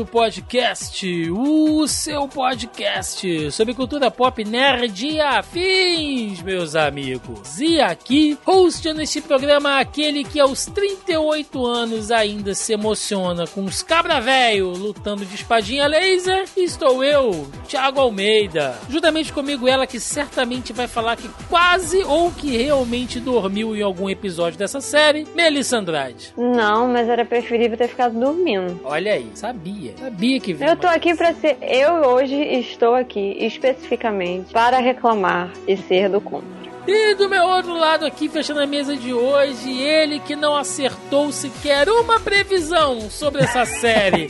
Zoneando Podcast, o seu podcast sobre cultura pop nerd e afins, meus amigos. E aqui, hostando este programa, aquele que aos 38 anos ainda se emociona com os cabra velho lutando de espadinha laser, estou eu, Thiago Almeida. Juntamente comigo ela que certamente vai falar que quase ou que realmente dormiu em algum episódio dessa série, Melissa Andrade. Não, mas era preferível ter ficado dormindo. Olha aí, sabia. Sabia que Eu tô aqui pra ser. Eu hoje estou aqui especificamente para reclamar e ser do contra. E do meu outro lado aqui, fechando a mesa de hoje, ele que não acertou sequer uma previsão sobre essa série,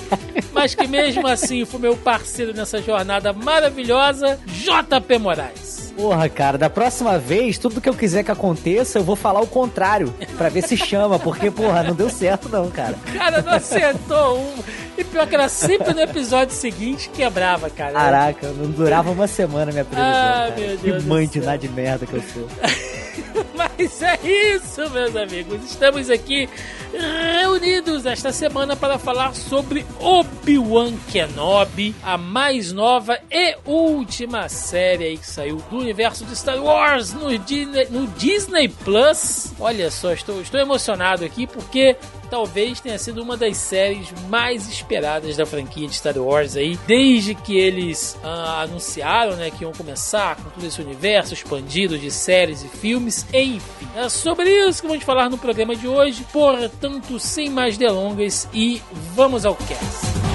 mas que mesmo assim foi meu parceiro nessa jornada maravilhosa, JP Moraes. Porra, cara, da próxima vez, tudo que eu quiser que aconteça, eu vou falar o contrário, pra ver se chama, porque, porra, não deu certo não, cara. Cara, não acertou um. E pior que era sempre no episódio seguinte que quebrava, cara. Caraca, não durava uma semana minha previsão, Ah, cara. meu que Deus do mãe de nada de merda que eu sou. Mas é isso, meus amigos. Estamos aqui reunidos esta semana para falar sobre Obi-Wan Kenobi, a mais nova e última série aí que saiu do universo de Star Wars no Disney, no Disney Plus. Olha só, estou, estou emocionado aqui porque talvez tenha sido uma das séries mais esperadas da franquia de Star Wars aí, desde que eles ah, anunciaram, né, que iam começar com todo esse universo expandido de séries e filmes, enfim. É sobre isso que vamos falar no programa de hoje, portanto, sem mais delongas e vamos ao cast.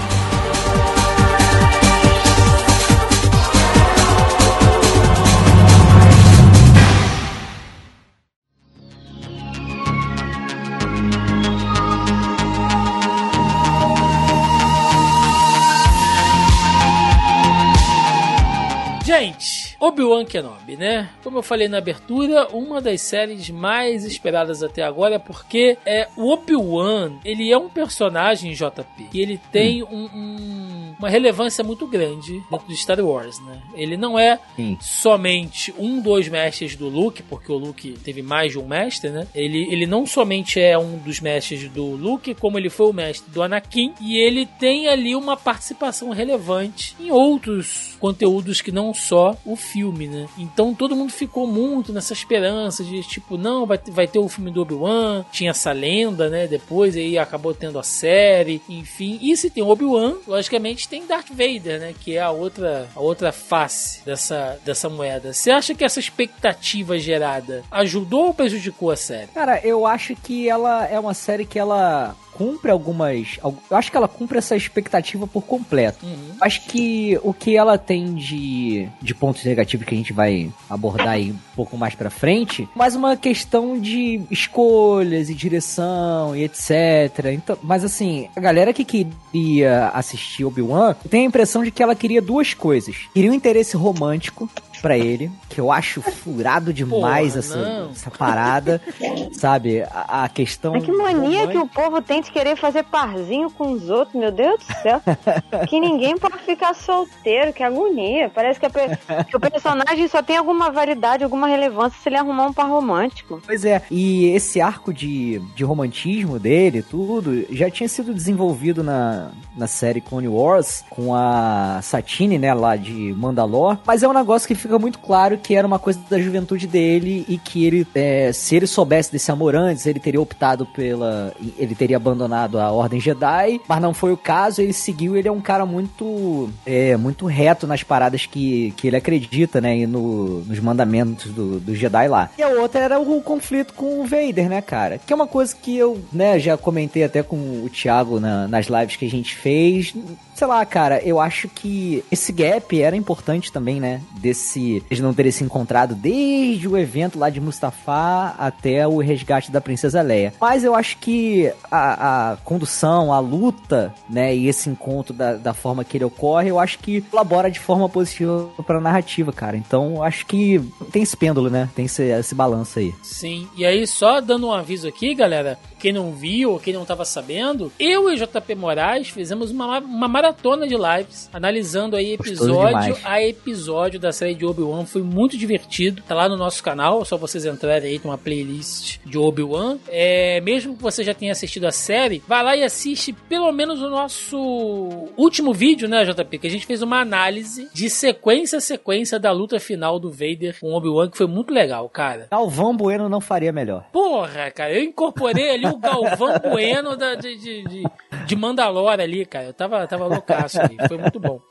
Obi-Wan Kenobi, né? Como eu falei na abertura, uma das séries mais esperadas até agora, porque é o Obi-Wan, ele é um personagem JP, e ele tem um- um- uma relevância muito grande dentro de Star Wars, né? Ele não é Sim. somente um dos mestres do Luke, porque o Luke teve mais de um mestre, né? Ele, ele não somente é um dos mestres do Luke, como ele foi o mestre do Anakin, e ele tem ali uma participação relevante em outros conteúdos que não só o filme, né? Então todo mundo ficou muito nessa esperança de tipo, não, vai, ter- vai ter o filme do Obi-Wan, tinha essa lenda, né? Depois aí acabou tendo a série, enfim. E se tem Obi-Wan, logicamente tem Darth Vader, né? Que é a outra, a outra face dessa, dessa moeda. Você acha que essa expectativa gerada ajudou ou prejudicou a série? Cara, eu acho que ela é uma série que ela cumpre algumas. al- Eu acho que ela cumpre essa expectativa por completo. Uhum. Acho que o que ela tem de, de pontos negativos que a gente vai abordar aí um pouco mais pra frente, mais uma questão de escolhas e direção e etc. Então, mas assim, a galera que queria assistir Obi-Wan tem a impressão de que ela queria duas coisas. Queria um interesse romântico pra ele, que eu acho furado demais Porra, essa, essa parada, sabe? A, a questão. Mas que mania romântica- que o povo tem de querer fazer parzinho com os outros, meu Deus do céu. que ninguém pode ficar solteiro, que agonia. Parece que, a que o personagem só tem alguma validade, alguma relevância se ele arrumar um par romântico. Pois é, e esse arco de, de romantismo dele, tudo, já tinha sido desenvolvido na, na série Clone Wars, com a Satine, né, lá de Mandalor, mas é um negócio que fica muito claro que era uma coisa da juventude dele e que ele, é, se ele soubesse desse amor antes, ele teria optado pela... ele teria abandonado a Ordem Jedi, mas não foi o caso, ele seguiu, ele é um cara muito, é, muito reto nas paradas que, que ele acredita, né, e no, nos mandamentos do, do Jedi lá. E a outra era o conflito com o Vader, né, cara? Que é uma coisa que eu, né, já comentei até com o Thiago na- nas lives que a gente fez. Sei lá, cara, eu acho que esse gap era importante também, né, desse se eles não terem se encontrado desde o evento lá de Mustafá até o resgate da princesa Leia. Mas eu acho que a, a condução, a luta, né, e esse encontro da, da forma que ele ocorre, eu acho que colabora de forma positiva para a narrativa, cara. Então, eu acho que tem esse pêndulo, né? Tem esse, esse balanço aí. Sim. E aí, só dando um aviso aqui, galera, quem não viu ou quem não estava sabendo, eu e JP Moraes fizemos uma, uma maratona de lives analisando aí episódio a episódio da série de Obi-Wan. Foi muito divertido. Tá lá no nosso canal, é só vocês entrarem aí, tem uma playlist de Obi-Wan. É, mesmo que você já tenha assistido a série, vai lá e assiste pelo menos o nosso último vídeo, né, JP? Que a gente fez uma análise de sequência a sequência da luta final do Vader com Obi-Wan, que foi muito legal, cara. Galvão Bueno não faria melhor. Porra, cara, eu incorporei ali o Galvão Bueno da, de, de, de, de Mandalore ali, cara. Eu tava, tava loucaço ali. Foi muito bom.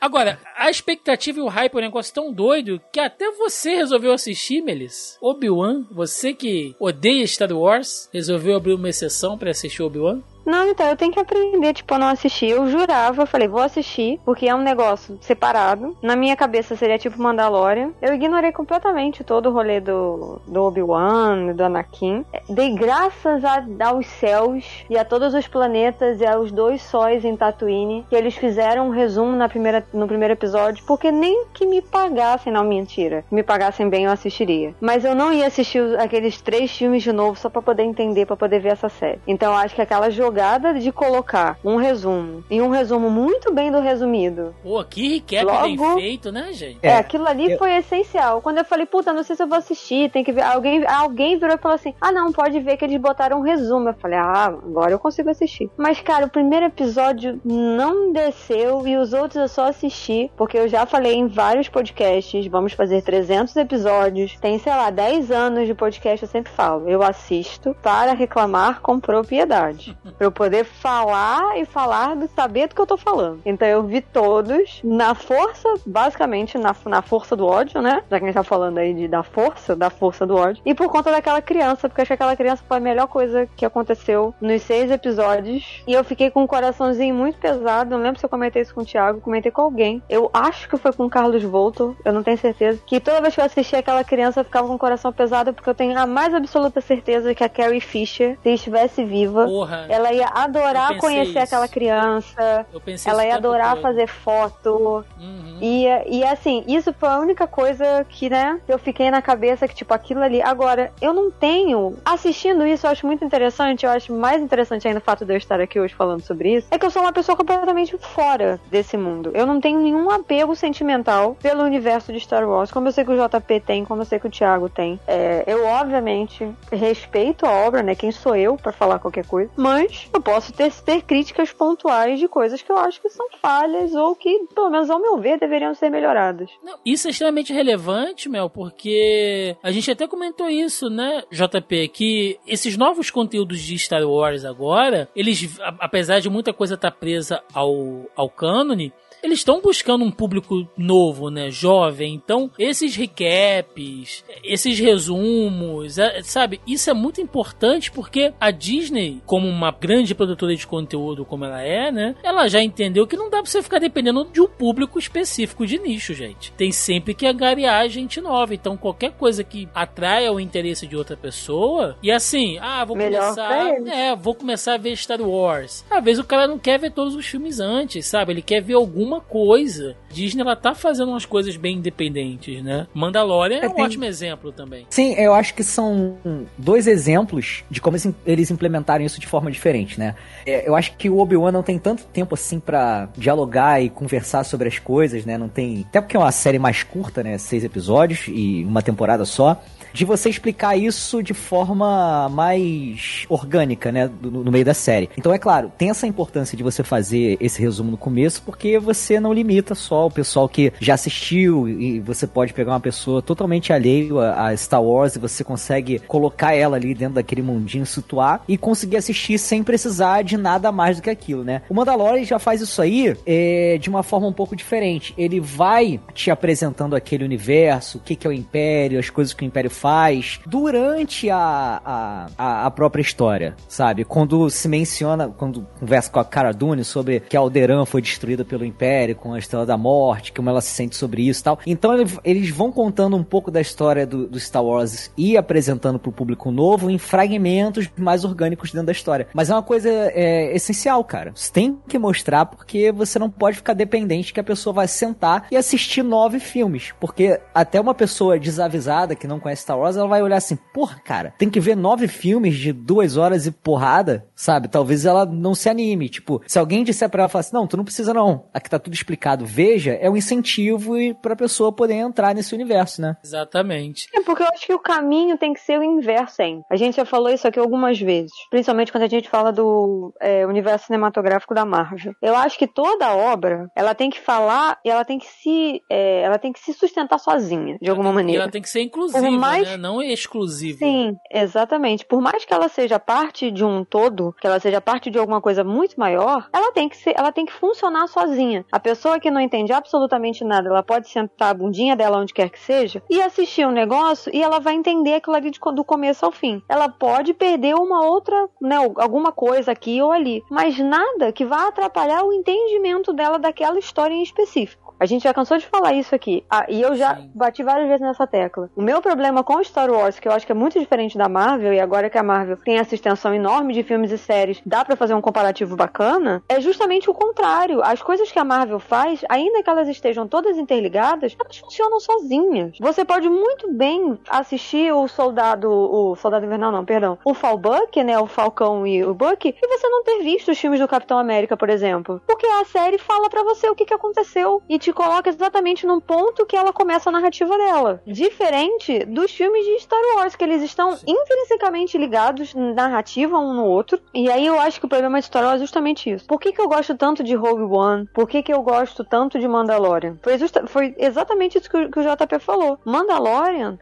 Agora, a expectativa e o hype é um negócio tão doido que até você resolveu assistir, Melis. Obi-Wan, você que odeia Star Wars, resolveu abrir uma exceção para assistir Obi-Wan? Não, então, eu tenho que aprender, tipo, a não assistir. Eu jurava, eu falei, vou assistir, porque é um negócio separado. Na minha cabeça seria tipo Mandalorian. Eu ignorei completamente todo o rolê do, do Obi-Wan, do Anakin. Dei graças a, aos céus e a todos os planetas e aos dois sóis em Tatooine, que eles fizeram um resumo na primeira, no primeiro episódio, porque nem que me pagassem, não, mentira. Me pagassem bem, eu assistiria. Mas eu não ia assistir aqueles três filmes de novo só para poder entender, para poder ver essa série. Então eu acho que aquela jogada jogada de colocar um resumo e um resumo muito bem do resumido. Pô, que recap Logo, bem feito, né, gente? É, aquilo ali eu... foi essencial. Quando eu falei, puta, não sei se eu vou assistir, tem que ver. Alguém, alguém virou e falou assim: ah, não, pode ver que eles botaram um resumo. Eu falei, ah, agora eu consigo assistir. Mas, cara, o primeiro episódio não desceu e os outros eu só assisti, porque eu já falei em vários podcasts, vamos fazer 300 episódios. Tem, sei lá, 10 anos de podcast, eu sempre falo. Eu assisto para reclamar com propriedade. Pra eu poder falar e falar do saber do que eu tô falando. Então eu vi todos na força, basicamente na, na força do ódio, né? Já que a gente tá falando aí de, da força, da força do ódio. E por conta daquela criança, porque eu acho que aquela criança foi a melhor coisa que aconteceu nos seis episódios. E eu fiquei com um coraçãozinho muito pesado. Não lembro se eu comentei isso com o Thiago, comentei com alguém. Eu acho que foi com o Carlos Volto, eu não tenho certeza. Que toda vez que eu assistia aquela criança, eu ficava com o coração pesado, porque eu tenho a mais absoluta certeza que a Carrie Fisher, se estivesse viva, Porra. ela ia adorar conhecer isso. aquela criança. ela ia adorar todo. fazer foto. Uhum. E, e assim, isso foi a única coisa que, né, eu fiquei na cabeça que, tipo, aquilo ali. Agora, eu não tenho. Assistindo isso, eu acho muito interessante. Eu acho mais interessante ainda o fato de eu estar aqui hoje falando sobre isso. É que eu sou uma pessoa completamente fora desse mundo. Eu não tenho nenhum apego sentimental pelo universo de Star Wars, como eu sei que o JP tem, como eu sei que o Thiago tem. É, eu, obviamente, respeito a obra, né? Quem sou eu para falar qualquer coisa. Mas eu posso ter, ter críticas pontuais de coisas que eu acho que são falhas ou que, pelo menos ao meu ver, deveriam ser melhoradas. Não, isso é extremamente relevante, Mel, porque a gente até comentou isso, né, JP, que esses novos conteúdos de Star Wars agora, eles, apesar de muita coisa estar tá presa ao, ao cânone, eles estão buscando um público novo, né? Jovem. Então, esses recaps, esses resumos, é, sabe? Isso é muito importante porque a Disney, como uma grande produtora de conteúdo como ela é, né? Ela já entendeu que não dá pra você ficar dependendo de um público específico de nicho, gente. Tem sempre que angariar gente nova. Então, qualquer coisa que atraia o interesse de outra pessoa, e assim, ah, vou Melhor começar. É, vou começar a ver Star Wars. Às vezes o cara não quer ver todos os filmes antes, sabe? Ele quer ver alguma alguma coisa. Disney ela tá fazendo umas coisas bem independentes, né? Mandalorian é, é um tem... ótimo exemplo também. Sim, eu acho que são dois exemplos de como eles implementaram isso de forma diferente, né? É, eu acho que o Obi-Wan não tem tanto tempo assim para dialogar e conversar sobre as coisas, né? Não tem. Até porque é uma série mais curta, né? Seis episódios e uma temporada só de você explicar isso de forma mais orgânica, né, no, no, meio da série. Então, é claro, tem essa importância de você fazer esse resumo no começo, porque você não limita só o pessoal que já assistiu e você pode pegar uma pessoa totalmente alheio a, a Star Wars e você consegue colocar ela ali dentro daquele mundinho, situar e conseguir assistir sem precisar de nada mais do que aquilo, né? O Mandalorian já faz isso aí é, de uma forma um pouco diferente. Ele vai te apresentando aquele universo, o que, que é o Império, as coisas que o Império faz durante a, a, a própria história, sabe? Quando se menciona, quando conversa com a Cara Dune sobre que Alderan foi destruída pelo Império com a Estrela da Morte, como ela se sente sobre isso e tal. Então eles vão contando um pouco da história do, do Star Wars e apresentando pro público novo em fragmentos mais orgânicos dentro da história. Mas é uma coisa é, essencial, cara. Você tem que mostrar porque você não pode ficar dependente que a pessoa vai sentar e assistir nove filmes. Porque até uma pessoa desavisada que não conhece Star Wars, ela vai olhar assim, porra, cara, tem que ver nove filmes de duas horas e porrada, sabe? Talvez ela não se anime. Tipo, se alguém disser pra ela, falar assim, não, tu não precisa não, aqui tá tudo explicado, veja, é um incentivo pra pessoa poder entrar nesse universo, né? Exatamente. É porque eu acho que o caminho tem que ser o inverso, hein? A gente já falou isso aqui algumas vezes, principalmente quando a gente fala do é, universo cinematográfico da Marvel. Eu acho que toda obra, ela tem que falar e ela tem que se, é, ela tem que se sustentar sozinha, de alguma maneira. E ela tem que ser inclusiva, mais... né? Não exclusiva. Sim, exatamente. Por mais que ela seja parte de um todo, que ela seja parte de alguma coisa muito maior, ela tem que ser, ela tem que funcionar sozinha. A pessoa que não entende absolutamente nada, ela pode sentar a bundinha dela onde quer que seja e assistir um negócio e ela vai entender aquilo ali de, do começo ao fim. Ela pode perder uma outra, né, alguma coisa aqui ou ali, mas nada que vá atrapalhar o entendimento dela daquela história em específico. A gente já cansou de falar isso aqui. Ah, e eu já Sim. bati várias vezes nessa tecla. O meu problema com Star Wars, que eu acho que é muito diferente da Marvel, e agora que a Marvel tem essa extensão enorme de filmes e séries, dá para fazer um comparativo bacana, é justamente o contrário. As coisas que a Marvel faz, ainda que elas estejam todas interligadas, elas funcionam sozinhas. Você pode muito bem assistir o Soldado, o Soldado Invernal não, perdão, o Falbuck, né, o Falcão e o Buck, e você não ter visto os filmes do Capitão América, por exemplo. Porque a série fala para você o que, que aconteceu e te coloca exatamente num ponto que ela começa a narrativa dela. Diferente dos filmes de Star Wars, que eles estão intrinsecamente ligados narrativa um no outro. E aí eu acho que o problema de Star Wars é justamente isso. Por que, que eu gosto tanto de Rogue One? Por que, que eu gosto tanto de Mandalorian? Foi, justa, foi exatamente isso que o, que o JP falou. Mandalorian,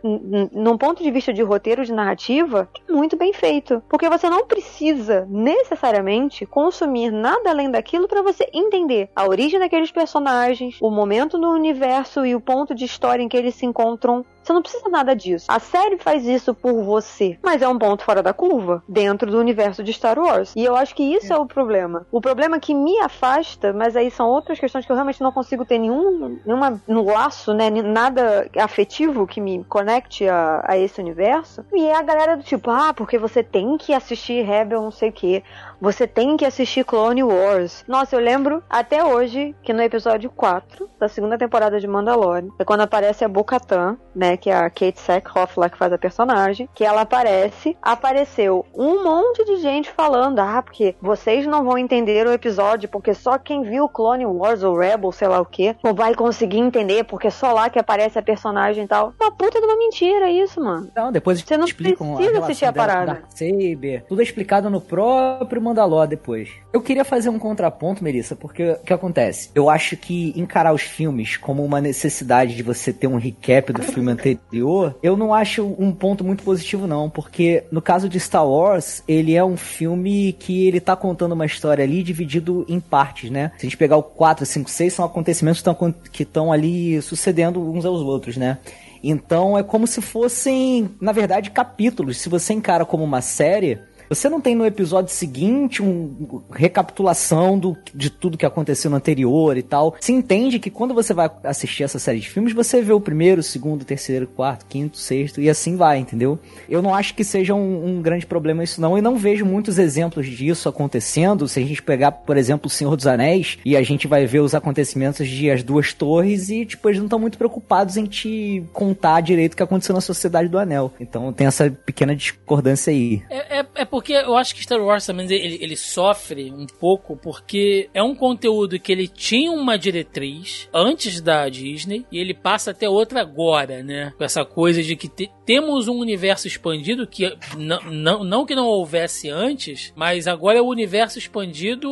num ponto de vista de roteiro, de narrativa, é muito bem feito. Porque você não precisa necessariamente consumir nada além daquilo para você entender a origem daqueles personagens, o momento no universo e o ponto de história em que eles se encontram você não precisa nada disso. A série faz isso por você, mas é um ponto fora da curva dentro do universo de Star Wars. E eu acho que isso é, é o problema. O problema que me afasta, mas aí são outras questões que eu realmente não consigo ter nenhum nenhuma, no laço, né, nada afetivo que me conecte a, a esse universo. E é a galera do tipo, ah, porque você tem que assistir Rebel, não sei o quê. Você tem que assistir Clone Wars. Nossa, eu lembro até hoje que no episódio 4 da segunda temporada de Mandalorian, é quando aparece a Bo-Katan, né, que é a Kate Sackhoff lá que faz a personagem, que ela aparece, apareceu um monte de gente falando, ah, porque vocês não vão entender o episódio, porque só quem viu Clone Wars ou Rebel, sei lá o que, não vai conseguir entender, porque só lá que aparece a personagem e tal. Uma puta de uma mentira isso, mano. Não, depois você não explicam precisa a assistir a parada. Saber, tudo é explicado no próprio Mandalor depois. Eu queria fazer um contraponto, Melissa, porque o que acontece? Eu acho que encarar os filmes como uma necessidade de você ter um recap do filme anterior, eu não acho um ponto muito positivo não, porque no caso de Star Wars, ele é um filme que ele tá contando uma história ali dividido em partes, né? Se a gente pegar o 4, 5, 6, são acontecimentos que estão ali sucedendo uns aos outros, né? Então é como se fossem, na verdade, capítulos. Se você encara como uma série, você não tem no episódio seguinte uma recapitulação do, de tudo que aconteceu no anterior e tal. Se entende que quando você vai assistir essa série de filmes, você vê o primeiro, o segundo, o terceiro, o quarto, quinto, sexto e assim vai, entendeu? Eu não acho que seja um, um grande problema isso não, e não vejo muitos exemplos disso acontecendo. Se a gente pegar, por exemplo, o Senhor dos Anéis, e a gente vai ver os acontecimentos de As Duas Torres, e tipo, eles não estão muito preocupados em te contar direito o que aconteceu na Sociedade do Anel. Então tem essa pequena discordância aí. É, é, é porque eu acho que Star Wars também ele, ele sofre um pouco porque é um conteúdo que ele tinha uma diretriz antes da Disney e ele passa até outra agora, né? Com essa coisa de que te, temos um universo expandido que não, não, não que não houvesse antes, mas agora é o universo expandido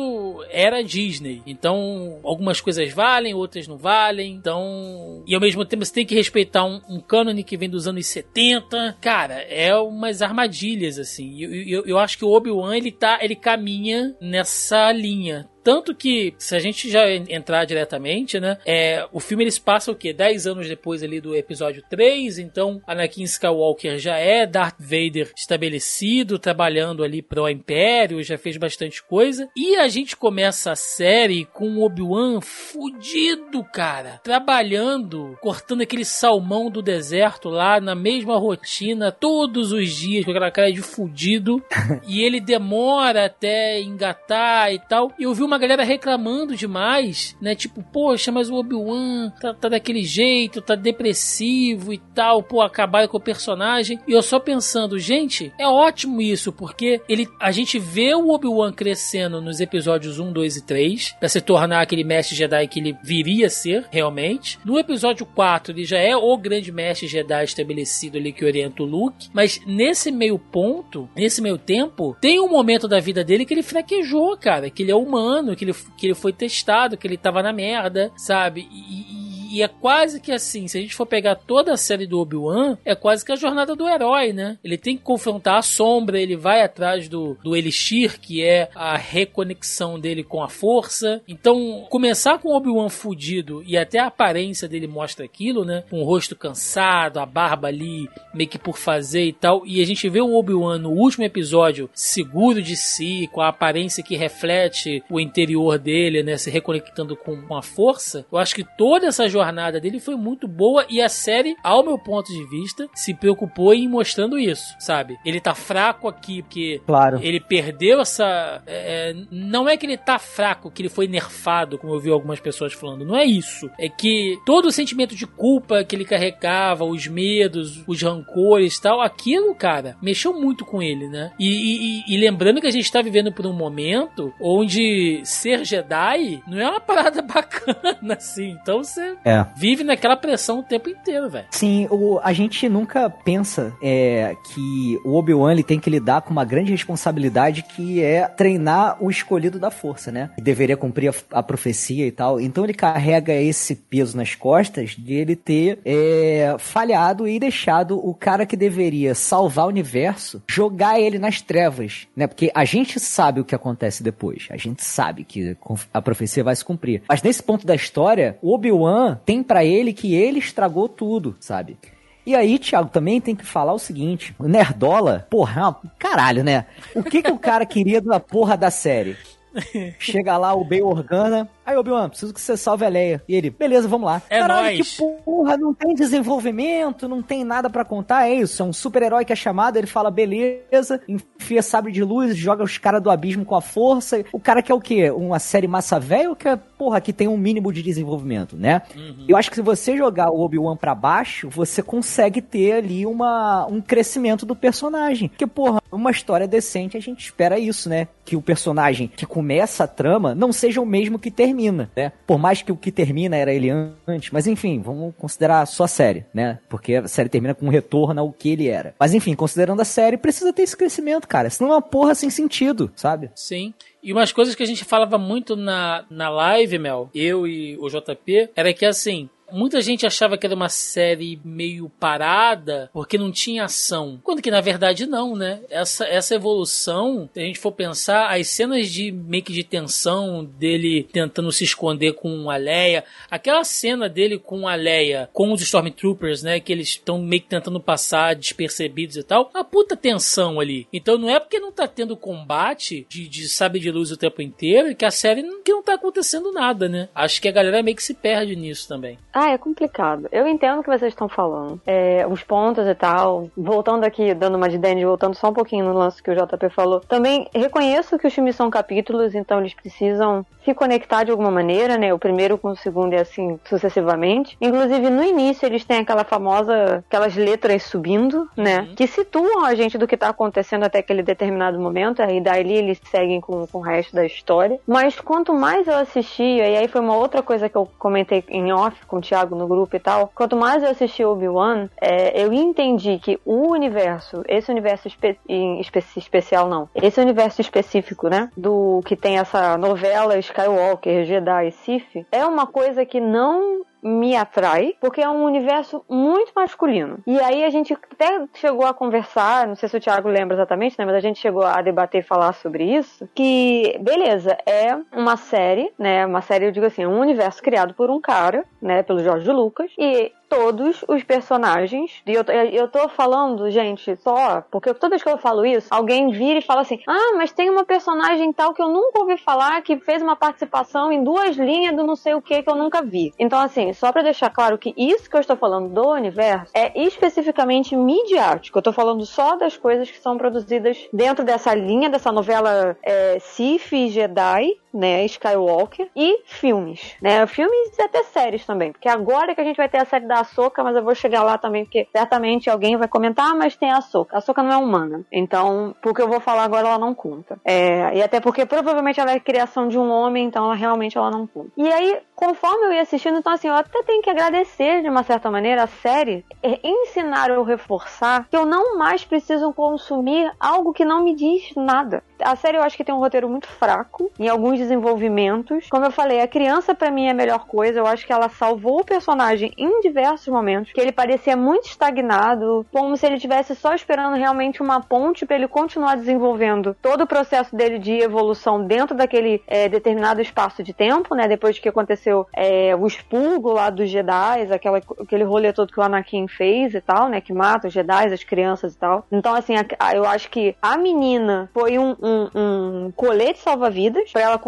era Disney. Então, algumas coisas valem, outras não valem. Então, e ao mesmo tempo você tem que respeitar um, um cânone que vem dos anos 70. Cara, é umas armadilhas assim. Eu, eu, eu acho que o Obi-Wan ele tá, ele caminha nessa linha Tanto que, se a gente já entrar diretamente, né? É, o filme eles passam o quê? 10 anos depois ali do episódio 3, então Anakin Skywalker já é Darth Vader estabelecido, trabalhando ali pro Império, já fez bastante coisa. E a gente começa a série com o Obi-Wan fudido, cara. Trabalhando, cortando aquele salmão do deserto lá na mesma rotina, todos os dias, com aquela cara de fudido. e ele demora até engatar e tal. E eu vi uma galera reclamando demais, né? Tipo, poxa, mas o Obi-Wan tá, tá, daquele jeito, tá depressivo e tal, pô, acabaram com o personagem. E eu só pensando, gente, é ótimo isso, porque ele, a gente vê o Obi-Wan crescendo nos episódios 1, 2 e 3, pra se tornar aquele mestre Jedi que ele viria a ser, realmente. No episódio 4, ele já é o grande mestre Jedi estabelecido ali que orienta o Luke, mas nesse meio ponto, nesse meio tempo, tem um momento da vida dele que ele fraquejou, cara, que ele é humano, que ele, que ele foi testado, que ele tava na merda, sabe? E, e é quase que assim, se a gente for pegar toda a série do Obi-Wan, é quase que a jornada do herói, né? Ele tem que confrontar a sombra, ele vai atrás do, do Elixir, que é a reconexão dele com a força. Então, começar com o Obi-Wan fudido e até a aparência dele mostra aquilo, né? Com o rosto cansado, a barba ali meio que por fazer e tal. E a gente vê o Obi-Wan no último episódio seguro de si, com a aparência que reflete o interior dele, né? Se reconectando com, a força. Eu acho que toda essa jornada jornada dele foi muito boa e a série, ao meu ponto de vista, se preocupou em mostrando isso, sabe? Ele tá fraco aqui porque claro. ele perdeu essa. É, não é que ele tá fraco, que ele foi nerfado, como eu vi algumas pessoas falando. Não é isso. É que todo o sentimento de culpa que ele carregava, os medos, os rancores e tal, aquilo, cara, mexeu muito com ele, né? E, e, e lembrando que a gente tá vivendo por um momento onde ser Jedi não é uma parada bacana, assim. Então você é. Vive naquela pressão o tempo inteiro, velho. Sim, o, a gente nunca pensa é, que o Obi-Wan tem que lidar com uma grande responsabilidade que é treinar o escolhido da força, né? Ele deveria cumprir a, a, profecia e tal. Então ele carrega esse peso nas costas de ele ter é, falhado e deixado o cara que deveria salvar o universo jogar ele nas trevas, né? Porque a gente sabe o que acontece depois. A gente sabe que a profecia vai se cumprir. Mas nesse ponto da história, o Obi-Wan tem para ele que ele estragou tudo, sabe? E aí, Thiago, também tem que falar o seguinte: o Nerdola, porra, caralho, né? O que que o cara queria da porra da série? Chega lá o Bey Organa, Aí, Obi-Wan, preciso que você salve a Leia. E ele, beleza, vamos lá. É Caralho, nóis. que porra, não tem desenvolvimento, não tem nada para contar, é isso. É um super-herói que é chamado, ele fala, beleza, enfia sabre de luz, joga os caras do abismo com a força. O cara quer o quê? Uma série massa velha ou quer, porra, que tem um mínimo de desenvolvimento, né? Uhum. Eu acho que se você jogar o Obi-Wan pra baixo, você consegue ter ali uma, um crescimento do personagem. Porque, porra, uma história decente, a gente espera isso, né? Que o personagem que começa a trama não seja o mesmo que termina né? Por mais que o que termina era ele antes, mas enfim, vamos considerar só a série, né? Porque a série termina com um retorno ao que ele era. Mas enfim, considerando a série, precisa ter esse crescimento, cara. Senão é uma porra sem sentido, sabe? Sim. E umas coisas que a gente falava muito na, na live, Mel, eu e o JP, era que assim, Muita gente achava que era uma série meio parada porque não tinha ação. Quando que na verdade não, né? Essa, essa evolução, se a gente for pensar, as cenas de meio que de tensão dele tentando se esconder com a Leia, aquela cena dele com a Leia, com os Stormtroopers, né? Que eles estão meio que tentando passar despercebidos e tal, a puta tensão ali. Então não é porque não tá tendo combate de, de sabre de luz o tempo inteiro que a série não, que não tá acontecendo nada, né? Acho que a galera meio que se perde nisso também. Ah, é complicado. Eu entendo o que vocês estão falando. É, os pontos e tal. Voltando aqui, dando uma de Danny, voltando só um pouquinho no lance que o JP falou. Também reconheço que os filmes são capítulos, então eles precisam se conectar de alguma maneira, né? O primeiro com o segundo e assim sucessivamente. Inclusive, no início, eles têm aquela famosa, aquelas letras subindo, né? Uhum. Que situam a gente do que tá acontecendo até aquele determinado momento. E daí eles seguem com, com o resto da história. Mas quanto mais eu assistia, e aí foi uma outra coisa que eu comentei em off com Thiago no grupo e tal, quanto mais eu assisti Obi-Wan, é, eu entendi que o universo, esse universo espe espe especial não, esse universo específico, né, do que tem essa novela Skywalker, Jedi e Sith, é uma coisa que não me atrai, porque é um universo muito masculino. E aí a gente até chegou a conversar, não sei se o Thiago lembra exatamente, né, mas a gente chegou a debater e falar sobre isso, que, beleza, é uma série, né, uma série, eu digo assim, é um universo criado por um cara, né, pelo Jorge Lucas, e todos os personagens. E eu, eu tô falando, gente, só porque toda vez que eu falo isso, alguém vira e fala assim: Ah, mas tem uma personagem tal que eu nunca ouvi falar que fez uma participação em duas linhas do não sei o que que eu nunca vi. Então, assim, só para deixar claro que isso que eu estou falando do universo é especificamente midiático. Eu tô falando só das coisas que são produzidas dentro dessa linha, dessa novela é, Sif e Jedi, né, Skywalker, e filmes, né, filmes e até séries também, porque agora que a gente vai ter a série da Ahsoka, mas eu vou chegar lá também, porque certamente alguém vai comentar, ah, mas tem a Ahsoka. A Ahsoka não é humana, então, porque eu vou falar agora, ela não conta. É, e até porque provavelmente ela é criação de um homem, então ela realmente ela não conta. E aí, conforme eu ia assistindo, então assim, eu até tenho que agradecer, de uma certa maneira, a série é ensinar ou reforçar que eu não mais preciso consumir algo que não me diz nada. A série eu acho que tem um roteiro muito fraco, em alguns desenvolvimentos. Como eu falei, a criança para mim é a melhor coisa. Eu acho que ela salvou o personagem em diversos momentos, que ele parecia muito estagnado, como se ele tivesse só esperando realmente uma ponte para ele continuar desenvolvendo todo o processo dele de evolução dentro daquele é, determinado espaço de tempo, né? Depois que aconteceu é, o expurgo lá dos Jedi, aquela, aquele rolê todo que o Anakin fez e tal, né? Que mata os Jedi, as crianças e tal. Então, assim, a, a, eu acho que a menina foi um, um, um colete salva-vidas para ela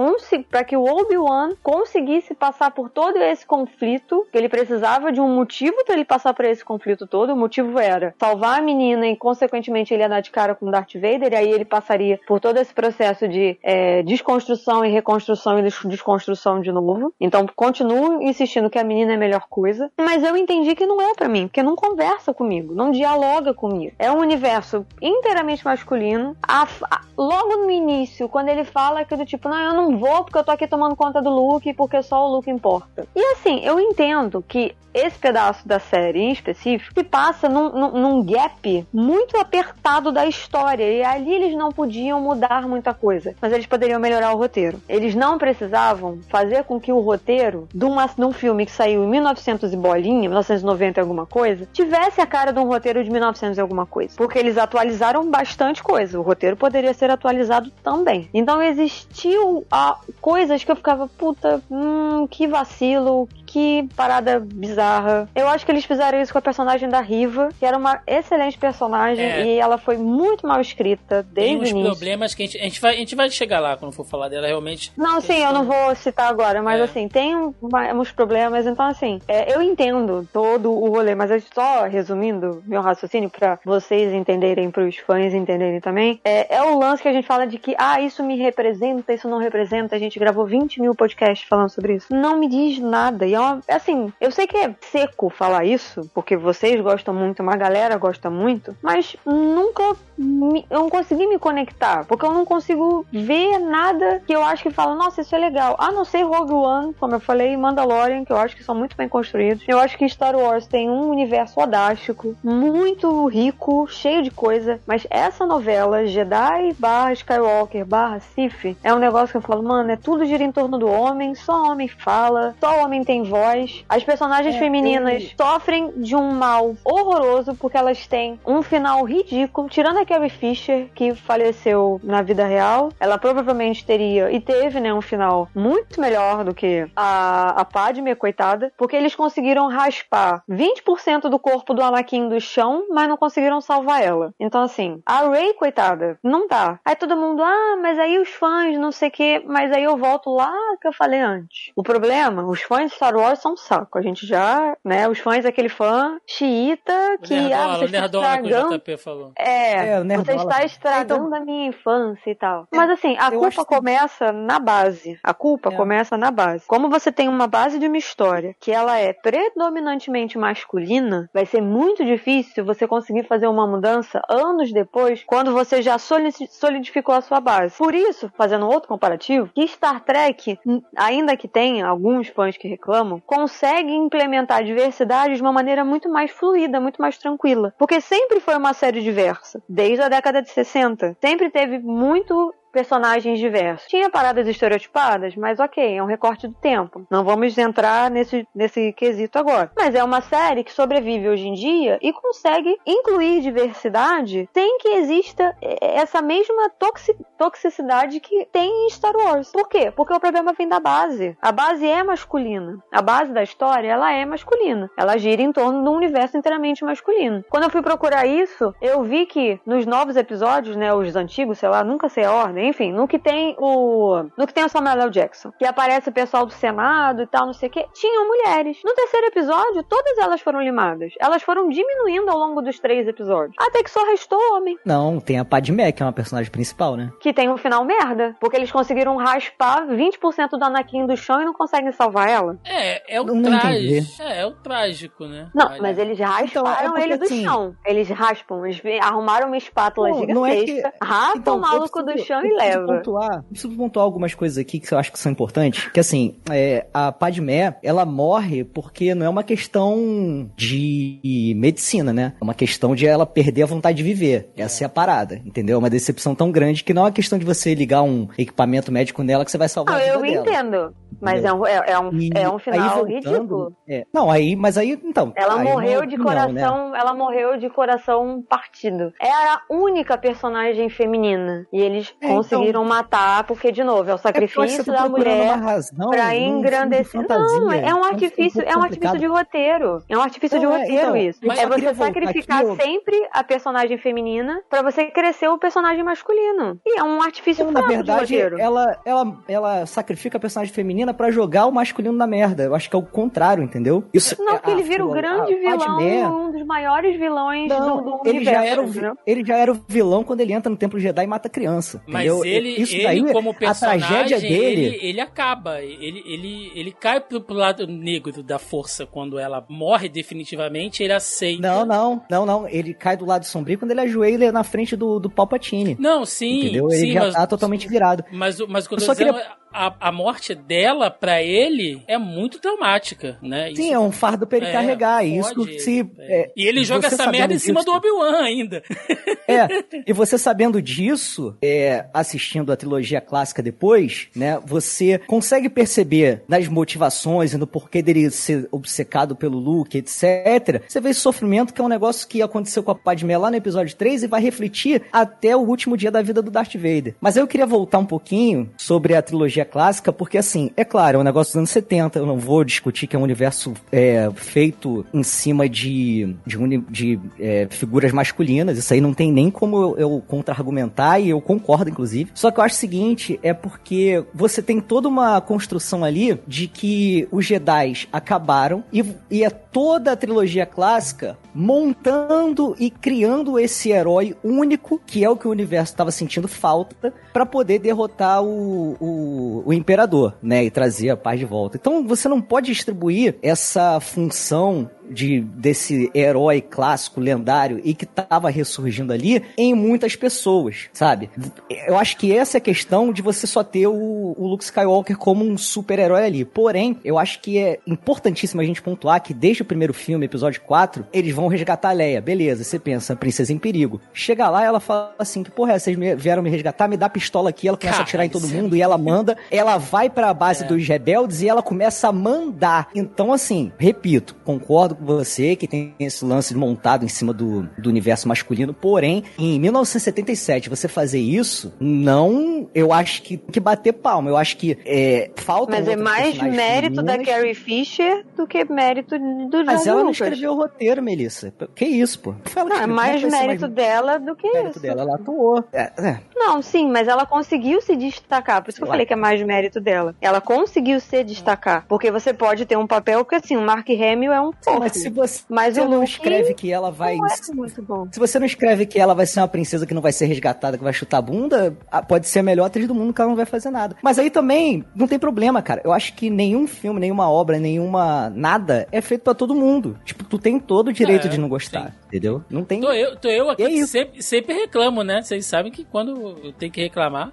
para que o Obi-Wan conseguisse passar por todo esse conflito, que ele precisava de um motivo para ele passar por esse conflito todo. O motivo era salvar a menina e, consequentemente, ele ia dar de cara com Darth Vader, e aí ele passaria por todo esse processo de é, desconstrução e reconstrução e desconstrução de novo. Então, continuo insistindo que a menina é a melhor coisa, mas eu entendi que não é para mim, porque não conversa comigo, não dialoga comigo. É um universo inteiramente masculino. A, a, logo no início, quando ele fala que do tipo, não, eu não não vou porque eu tô aqui tomando conta do Luke porque só o Luke importa. E assim, eu entendo que esse pedaço da série em específico se passa num, num, num, gap muito apertado da história e ali eles não podiam mudar muita coisa, mas eles poderiam melhorar o roteiro. Eles não precisavam fazer com que o roteiro de, uma, de um filme que saiu em 1900 e bolinha, 1990 e alguma coisa, tivesse a cara de um roteiro de 1900 e alguma coisa, porque eles atualizaram bastante coisa. O roteiro poderia ser atualizado também. Então existiu a, coisas que eu ficava, puta, hum, que vacilo, que parada bizarra. Eu acho que eles fizeram isso com a personagem da Riva, que era uma excelente personagem é. e ela foi muito mal escrita desde Tem uns o início. problemas que a gente, a gente, vai, a gente vai chegar lá quando for falar dela realmente. Não, sim, eu não vou citar agora, mas é. assim, tem uns problemas, então assim, é, eu entendo todo o rolê, mas só resumindo meu raciocínio para vocês entenderem, para os fãs entenderem também, é, é o lance que a gente fala de que, ah, isso me representa, isso não representa, a gente gravou 20 mil podcasts falando sobre isso. Não me diz nada, e é uma, assim, eu sei que é seco falar isso, porque vocês gostam muito, uma galera gosta muito, mas nunca me, eu não consegui me conectar, porque eu não consigo ver nada que eu acho que fala, nossa, isso é legal. A não ser Rogue One, como eu falei, Mandalorian, que eu acho que são muito bem construídos. Eu acho que Star Wars tem um universo fodástico, muito rico, cheio de coisa, mas essa novela, Jedi barra Skywalker barra Sith, é um negócio que eu falo, mano, é tudo gira em torno do homem, só homem fala, só homem tem voz. As personagens é, femininas sofrem de um mal horroroso porque elas têm um final ridículo, tirando a Carrie Fisher, que faleceu na vida real, ela provavelmente teria e teve, né, um final muito melhor do que a, a Padme, coitada, porque eles conseguiram raspar 20% do corpo do Anakin do chão, mas não conseguiram salvar ela. Então, assim, a Rey, coitada, não dá. Aí todo mundo, ah, mas aí os fãs, não sei o que, mas aí eu volto lá que eu falei antes. O problema, os fãs de Star Wars são um saco. A gente já, né, os fãs daquele fã xiita que, nerdola, ah, você está estragando... que o JP falou. É, é você está estragando então... a minha infância e tal. Mas assim, a culpa começa que... na base. A culpa é. começa na base. Como você tem uma base de uma história que ela é predominantemente masculina, vai ser muito difícil você conseguir fazer uma mudança anos depois, quando você já solidificou a sua base. Por isso, fazendo outro comparativo, que Star Trek, ainda que tenha alguns fãs que reclamam, consegue implementar a diversidade de uma maneira muito mais fluida, muito mais tranquila. Porque sempre foi uma série diversa, desde a década de 60. Sempre teve muito personagens diversos. Tinha paradas estereotipadas, mas ok, é um recorte do tempo. Não vamos entrar nesse, nesse quesito agora. Mas é uma série que sobrevive hoje em dia e consegue incluir diversidade sem que exista eh, essa mesma toxi toxicidade que tem em Star Wars. Por quê? Porque o problema vem da base. A base é masculina. A base da história, ela é masculina. Ela gira em torno de um universo inteiramente masculino. Quando eu fui procurar isso, eu vi que nos novos episódios, né, os antigos, sei lá, nunca sei a ordem, enfim, no que tem o no que tem o Samuel L. Jackson, que aparece o pessoal do Senado e tal, não sei o que, tinham mulheres. No terceiro episódio, todas elas foram limadas. Elas foram diminuindo ao longo dos três episódios. Até que só restou homem. Não, tem a Padmé, que é uma personagem principal, né? Que tem um final merda. Porque eles conseguiram raspar 20% do Anakin do chão e não conseguem salvar ela. É, é o Não trágico. É, é o trágico, né? Não, Olha. mas eles Então, é rasparam porque ele do assim- chão. Eles raspam, eles arrumaram uma espátula Não, não é gigantesca, que- raspam Então, o maluco preciso- do chão e preciso leva. Pontuar, eu preciso pontuar algumas coisas aqui que eu acho que são importantes. Que assim, é, a Padmé, ela morre porque não é uma questão de medicina, né? É uma questão de ela perder a vontade de viver. Essa é a parada, entendeu? É uma decepção tão grande que não é uma questão de você ligar um equipamento médico nela que você vai salvar Não, a vida eu dela. entendo. Mas é um, é, é um, E é um aí, final voltando, ridículo. é, não, aí, mas aí, então. Ela aí é morreu de né? coração, ela morreu de coração partido. Era a única personagem feminina. E eles É, conseguiram matar, porque, de novo, é o É porque sacrifício da mulher. de engrandecer. fantasia. Não, é um Então, artifício, fica é um um artifício de roteiro. É um artifício de é, roteiro então, isso. é você sacrificar eu- sempre a personagem feminina pra você crescer o personagem masculino. E é um artifício Então, na verdade, de roteiro. ela, ela, ela sacrifica a personagem feminina pra jogar o masculino na merda. Eu acho que é o contrário, entendeu? Isso, Não, porque a- ele vira o grande a vilão, Padmé- um dos maiores vilões Não, do, do ele universo. já, era o, ele já era o vilão quando ele entra no Templo Jedi e mata criança. Mas entendeu? ele, Isso ele daí, como a personagem, tragédia dele. ele, ele acaba. Ele, ele, ele cai pro, pro lado negro da força quando ela morre definitivamente, ele aceita. Não, não, não, não. Ele cai do lado sombrio quando ele ajoelha na frente do, do Palpatine. Não, sim. entendeu? Ele sim, já mas, tá totalmente virado. Mas, mas o que eu tô só dizendo, é, a, a morte dela, pra ele, é muito traumática, né? Sim, Isso é um fardo pra ele É, carregar. e Isso fode, se. é. é, e ele joga essa merda em cima disso- do Obi-Wan ainda. É, e você sabendo disso, é, assistindo a trilogia clássica depois, né, você consegue perceber nas motivações e no porquê dele ser obcecado pelo Luke, etc. Você vê esse sofrimento que é um negócio que aconteceu com a Padmé lá no episódio 3 e vai refletir até o último dia da vida do Darth Vader. Mas eu queria voltar um pouquinho sobre a trilogia clássica, porque assim, é claro, é um negócio dos anos 70, eu não vou discutir que é um universo é, feito em cima de, de, uni- de, é, figuras masculinas, isso aí não tem nem como eu, eu contra-argumentar e eu concordo, inclusive. Só que eu acho o seguinte, é porque você tem toda uma construção ali de que os Jedi acabaram e, e é toda a trilogia clássica montando e criando esse herói único, que é o que o universo estava sentindo falta, para poder derrotar o, o, o imperador, né? E trazer a paz de volta. Então você não pode distribuir essa função de desse herói clássico, lendário e que tava ressurgindo ali em muitas pessoas, sabe? Eu acho que essa é a questão de você só ter o, o Luke Skywalker como um super-herói ali. Porém, eu acho que é importantíssimo a gente pontuar que desde o primeiro filme, episódio 4, eles vão resgatar a Leia. Beleza, você pensa, princesa em perigo. Chega lá, ela fala assim, que porra, é, vocês vieram me resgatar, me dá a pistola aqui, ela começa Cara, a atirar em todo isso é mundo e ela manda, ela vai pra base É. dos rebeldes e ela começa a mandar. Então, assim, repito, concordo você que tem esse lance montado em cima do, do universo masculino, porém, em 1977, você fazer isso, não, eu acho que que bater palma. Eu acho que é, falta Mas é mais mérito da Carrie Fisher do que mérito do John Mas ela não Lucas. escreveu o roteiro, Melissa. Que isso, pô? Fala Não, que é não mais mérito dela do que mérito isso. dela. Ela atuou. É, é. Não, sim, mas ela conseguiu se destacar. Por isso que eu falei que é mais mérito dela. Ela conseguiu se destacar. Porque você pode ter um papel, porque assim, o Mark Hamill é um. Mas se você, Mas você o não Luke escreve que ela vai. não é muito bom. Se você não escreve que ela vai ser uma princesa que não vai ser resgatada, que vai chutar a bunda, pode ser a melhor atriz do mundo que ela não vai fazer nada. Mas aí também não tem problema, cara. Eu acho que nenhum filme, nenhuma obra, nenhuma nada é feito pra todo mundo. Tipo, tu tem todo o direito É, de não gostar, sim. entendeu? Não tem. Tô eu, tô eu aqui É que isso. sempre, sempre reclamo, né? Vocês sabem que quando eu tenho que reclamar.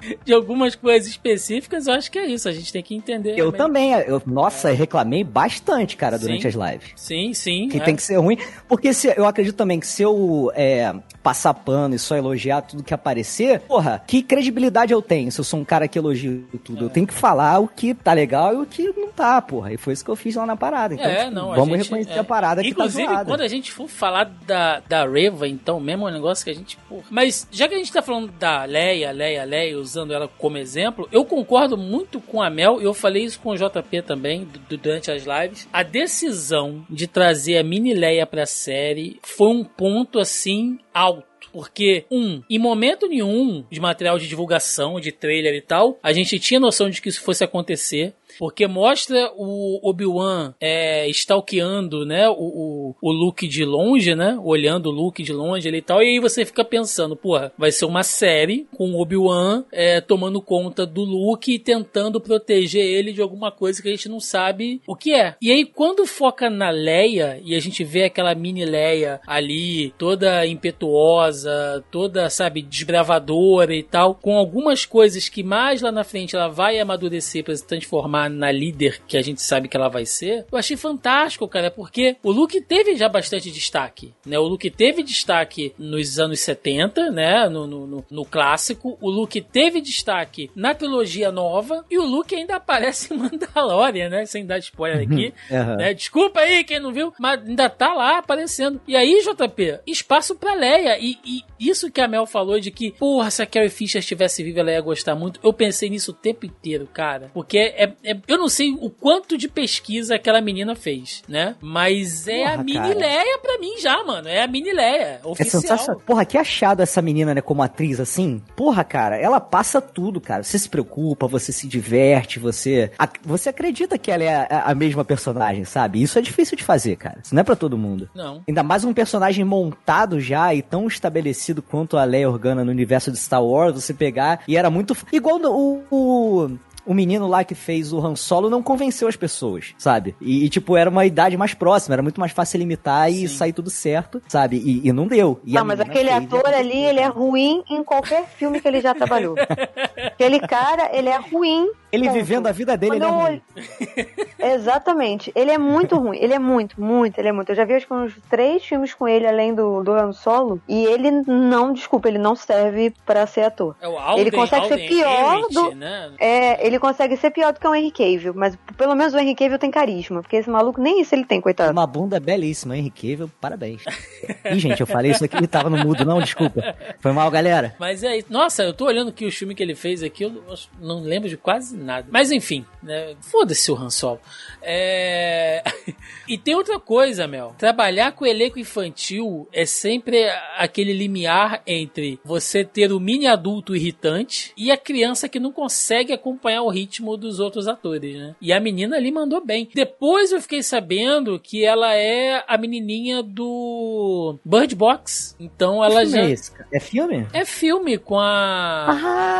de algumas coisas específicas, eu acho que é isso. A gente tem que entender. Eu também. Eu, nossa, reclamei bastante, cara, durante Sim. as lives. Sim, sim. Que é. tem que ser ruim. Porque se, eu acredito também que se eu é, passar pano e só elogiar tudo que aparecer, porra, que credibilidade eu tenho se eu sou um cara que elogio tudo? Eu tenho que falar o que tá legal e o que não tá, porra. E foi isso que eu fiz lá na parada. Então, É, tipo, não, a vamos gente- reconhecer é. a parada Inclusive, que tá quando a gente for falar da, da Reva, então, mesmo é um negócio que a gente. Porra. Mas já que a gente tá falando da Leia, Leia, Leia, usando ela como exemplo, eu concordo muito com a Mel, eu falei isso com o JP também du- durante as lives. A decisão de trazer a mini Leia pra série foi um ponto assim alto. Porque, um, em momento nenhum de material de divulgação, de trailer e tal, a gente tinha noção de que isso fosse acontecer. Porque mostra o Obi-Wan é, stalkeando, né, o, o, o Luke de longe, né, olhando o Luke de longe e tal, e aí você fica pensando, porra, vai ser uma série com o Obi-Wan é, tomando conta do Luke e tentando proteger ele de alguma coisa que a gente não sabe o que é. E aí quando foca na Leia, e a gente vê aquela mini Leia ali, toda impetuosa, toda, sabe, desbravadora e tal, com algumas coisas que mais lá na frente ela vai amadurecer pra se transformar na líder que a gente sabe que ela vai ser, eu achei fantástico, cara, porque o Luke teve já bastante destaque, né? O Luke teve destaque nos anos 70, né? No, no, no- no clássico. O Luke teve destaque na trilogia nova e o Luke ainda aparece em Mandalorian, né? Sem dar spoiler aqui. Aham. né? Desculpa aí quem não viu, mas ainda tá lá aparecendo. E aí, JP, espaço pra Leia. E, e isso que a Mel falou de que, porra, se a Carrie Fisher estivesse viva, ela ia gostar muito. Eu pensei nisso o tempo inteiro, cara. Porque é, é- eu não sei o quanto de pesquisa aquela menina fez, né? Mas é a Porra, mini cara. Leia pra mim já, mano. É a mini Leia, É oficial. sensacional. Porra, que achado essa menina, né, como atriz, assim. Porra, cara, ela passa tudo, cara. Você se preocupa, você se diverte, você... Você acredita que ela é a, a mesma personagem, sabe? Isso é difícil de fazer, cara. Isso não é pra todo mundo. Não. Ainda mais um personagem montado já e tão estabelecido quanto a Leia Organa no universo de Star Wars, você pegar e era muito... Igual o... O menino lá que fez o Han Solo não convenceu as pessoas, sabe? E, e, tipo, era uma idade mais próxima, era muito mais fácil limitar e Sim. sair tudo certo, sabe? E, e não deu. E não, mas aquele ator ali, ele é ruim em qualquer filme que ele já trabalhou. aquele cara, ele é ruim. Ele ponto. vivendo a vida dele, ele é Quando eu ruim. olho- Exatamente. Ele é muito ruim. Ele é muito, muito, ele é muito. Eu já vi acho que uns três filmes com ele, além do, do Han Solo, e ele não, desculpa, ele não serve pra ser ator. É o Alden, Ele consegue ser Alden pior Ehret, do- né? É, ele consegue ser pior do que o Henry Cavill, mas pelo menos o Henry Cavill tem carisma, porque esse maluco nem isso ele tem, coitado. Uma bunda belíssima, Henry Cavill, parabéns. Ih, gente, eu falei isso aqui, ele tava no mudo, não, desculpa. Foi mal, galera. Mas é isso. Nossa, eu tô olhando aqui o filme que ele fez aqui, eu não lembro de quase nada. Mas enfim, né? Foda-se o Han Solo. É... e tem outra coisa, Mel. Trabalhar com elenco infantil é sempre aquele limiar entre você ter o mini adulto irritante e a criança que não consegue acompanhar o ritmo dos outros atores, né? E a menina ali mandou bem. Depois eu fiquei sabendo que ela é a menininha do Bird Box. Então ela que já. é esse? É filme? É filme com a.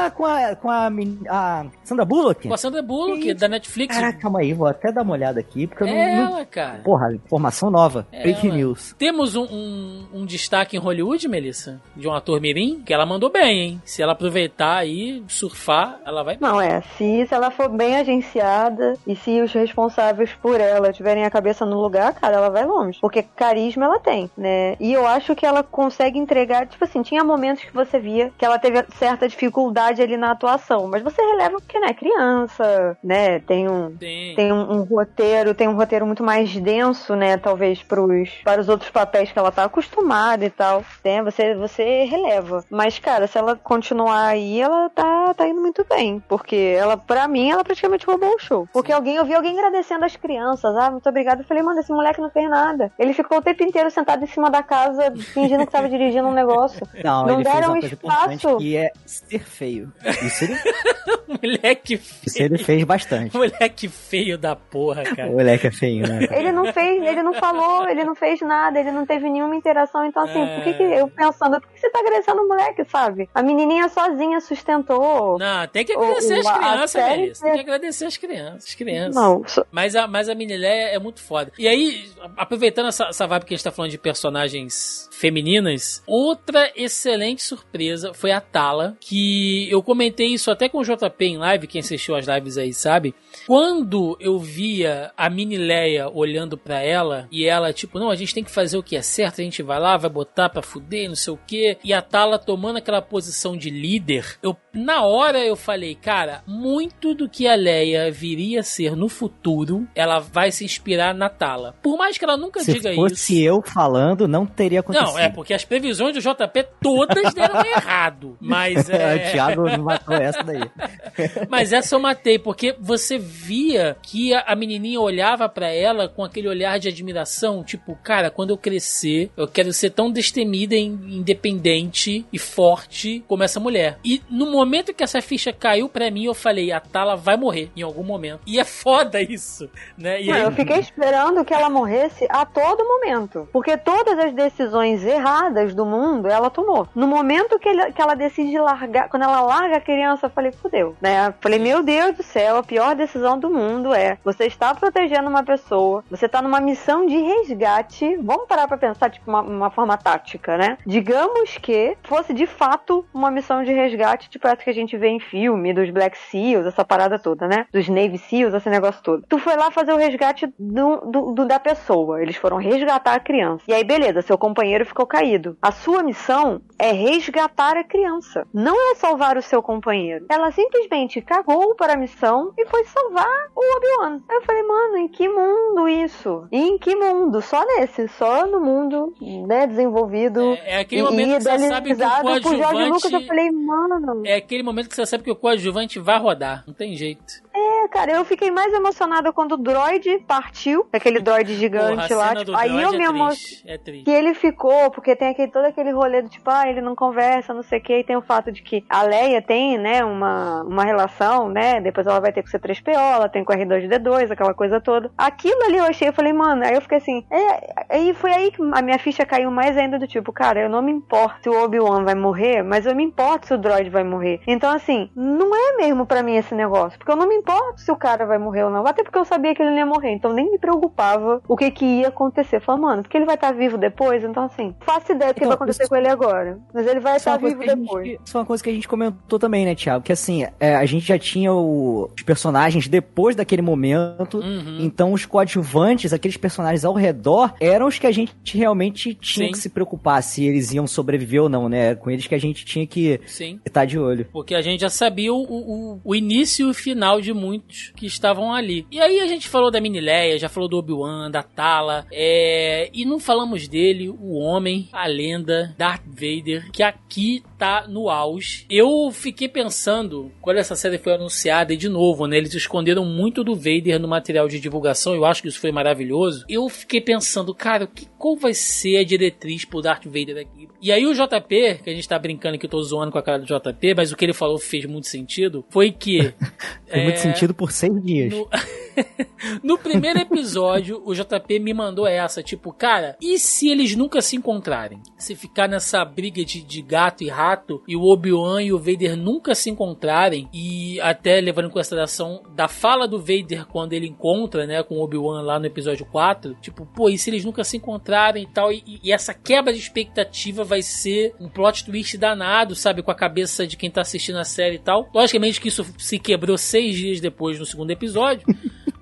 Ah, com a, com a, men- a Sandra Bullock? Com a Sandra Bullock, isso? da Netflix. Caraca, calma aí, vou até dar uma olhada aqui, porque eu não... é não- ela, cara. Porra, informação nova. É Fake ela. news. Temos um, um, um destaque em Hollywood, Melissa, de um ator mirim, que ela mandou bem, hein? Se ela aproveitar aí, surfar, ela vai. Não, é, se, se ela for bem agenciada e se os responsáveis por ela tiverem a cabeça no lugar, cara, ela vai longe. Porque carisma ela tem, né? E eu acho que ela consegue entregar, tipo assim, tinha momentos que você via que ela teve certa dificuldade ali na atuação, mas você releva porque, né, criança, né, tem um, Tem. tem um, um roteiro, tem um roteiro muito mais denso, né? Talvez pros, para os outros papéis que ela tá acostumada e tal. Né? Você, você releva. Mas, cara, se ela continuar aí, ela tá, tá indo muito bem. Porque ela, pra mim, ela praticamente roubou o show. Porque alguém, eu vi alguém agradecendo as crianças. Ah, muito obrigada. Eu falei, mano, esse moleque não fez nada. Ele ficou o tempo inteiro sentado em cima da casa, fingindo que tava dirigindo um negócio. Não, Não ele fez deram espaço. que é ser feio. Isso ele... Moleque Isso ele fez bastante. Moleque feio da porra, cara. O moleque é feio, né? Ele não fez, ele não falou, ele não fez nada, ele não teve nenhuma interação. Então, assim, por que, que eu pensando, por que você tá agradecendo o moleque, sabe? A menininha sozinha sustentou. Não, tem que agradecer O- as crianças, série Melissa. Tem que agradecer as crianças. As crianças. Não, só- Mas a, mas a Minileia é muito foda. E aí, aproveitando essa, essa vibe que a gente tá falando de personagens femininas, outra excelente surpresa foi a Tala, que eu comentei isso até com o JP em live, quem assistiu as lives aí sabe. Quando eu via a Minileia olhando pra ela e ela, tipo, não, a gente tem que fazer o que é certo, a gente vai lá, vai botar pra fuder, não sei o que, e a Tala tomando aquela posição de líder, eu, na hora eu falei, cara, muito do que a Leia viria a ser no futuro, ela vai se inspirar na Tala. Por mais que ela nunca Se diga fosse isso. eu falando, não teria acontecido. Não, é porque as previsões do JP todas deram errado. Mas é. o Thiago não matou essa daí. Mas essa eu matei, porque você via que a, menininha olhava pra ela com aquele olhar de admiração, tipo, cara, quando eu crescer, eu quero ser tão destemida, e independente e forte como essa mulher. E no momento que essa ficha caiu pra mim, eu falei, a Tala vai morrer em algum momento. E é foda isso, né? E Não, aí, eu fiquei esperando que ela morresse a todo momento. Porque todas as decisões erradas do mundo ela tomou. No momento que, ele- que ela decide largar, quando ela larga a criança, eu falei, fudeu. Né? Falei, meu Deus do céu, a pior decisão do mundo é você está protegendo uma pessoa, você está numa missão de resgate. Vamos parar pra pensar, tipo, uma, uma forma tática, né? Digamos que fosse de fato uma missão de resgate, tipo essa que a gente vê em filme, dos Black Seals, essa parada toda, né? Dos Navy Seals, esse negócio todo. Tu foi lá fazer o resgate do, do- do- da pessoa. Eles foram resgatar a criança. E aí, beleza, seu companheiro ficou caído. A sua missão é resgatar a criança. Não é salvar o seu companheiro. Ela simplesmente cagou para a missão e foi salvar o Obi-Wan. Aí eu falei, mano, em que mundo isso? E em que mundo? Só nesse, só no mundo, né, desenvolvido. é, é aquele e- momento e que você sabe que o coadjuvante... Lucas, eu falei, mano. É aquele momento que você sabe que o coadjuvante vai rodar. Não tem jeito. É, cara, eu fiquei mais emocionada quando o droid partiu, aquele droid gigante Porra, lá. tipo, aí eu me é emocionei. triste. É triste. Que ele ficou, porque tem aquele, todo aquele rolê do tipo, ah, ele não conversa, não sei o que, e tem o fato de que a Leia tem, né, uma, uma relação, né, depois ela vai ter com o C3PO, ela tem com o R2D2, aquela coisa toda. Aquilo ali eu achei, eu falei, mano, aí eu fiquei assim, é, aí foi aí que a minha ficha caiu mais ainda do tipo, cara, eu não me importo se o Obi-Wan vai morrer, mas eu me importo se o droid vai morrer. Então, assim, não é mesmo pra mim esse negócio, porque eu não me importo se o cara vai morrer ou não, até porque eu sabia que ele não ia morrer, então nem me preocupava o que que ia acontecer. Falei, mano, porque ele vai estar vivo depois, então assim, faço ideia do que Então, vai acontecer isso- com ele agora, mas ele vai Isso é estar vivo depois. gente- Isso é uma coisa que a gente comentou também, né, Thiago? Que assim, é, a gente já tinha o- os personagens depois daquele momento, Uhum. então os coadjuvantes, aqueles personagens ao redor, eram os que a gente realmente tinha Sim. que se preocupar se eles iam sobreviver ou não, né? Era com eles que a gente tinha que Sim. estar de olho. Porque a gente já sabia o, o, o início e o final de muitos que estavam ali. E aí a gente falou da Minileia, já falou do Obi-Wan, da Tala, é... e não falamos dele, o homem, a lenda, Darth Vader, que aqui tá no auge. Eu fiquei pensando, quando essa série foi anunciada, e de novo, né, eles esconderam muito do Vader no material de divulgação, eu acho que isso foi maravilhoso. Eu fiquei pensando, cara, que, qual vai ser a diretriz pro Darth Vader aqui? E aí o JP, que a gente tá brincando que eu tô zoando com a cara do JP, mas o que ele falou fez muito sentido, foi que... Fez muito é, sentido por seis dias. no, no primeiro episódio, o JP me mandou essa, tipo, cara, e se eles nunca se encontrarem? Se ficar nessa briga de, de gato e rato, e o Obi-Wan e o Vader nunca se encontrarem, e até levando em consideração da fala do Vader quando ele encontra, né, com o Obi-Wan lá no episódio 4, tipo, pô, e se eles nunca se encontrarem e tal, e, e essa quebra de expectativa vai ser um plot twist danado, sabe, com a cabeça de quem tá assistindo a série e tal. Logicamente que isso se quebrou seis dias depois no segundo episódio.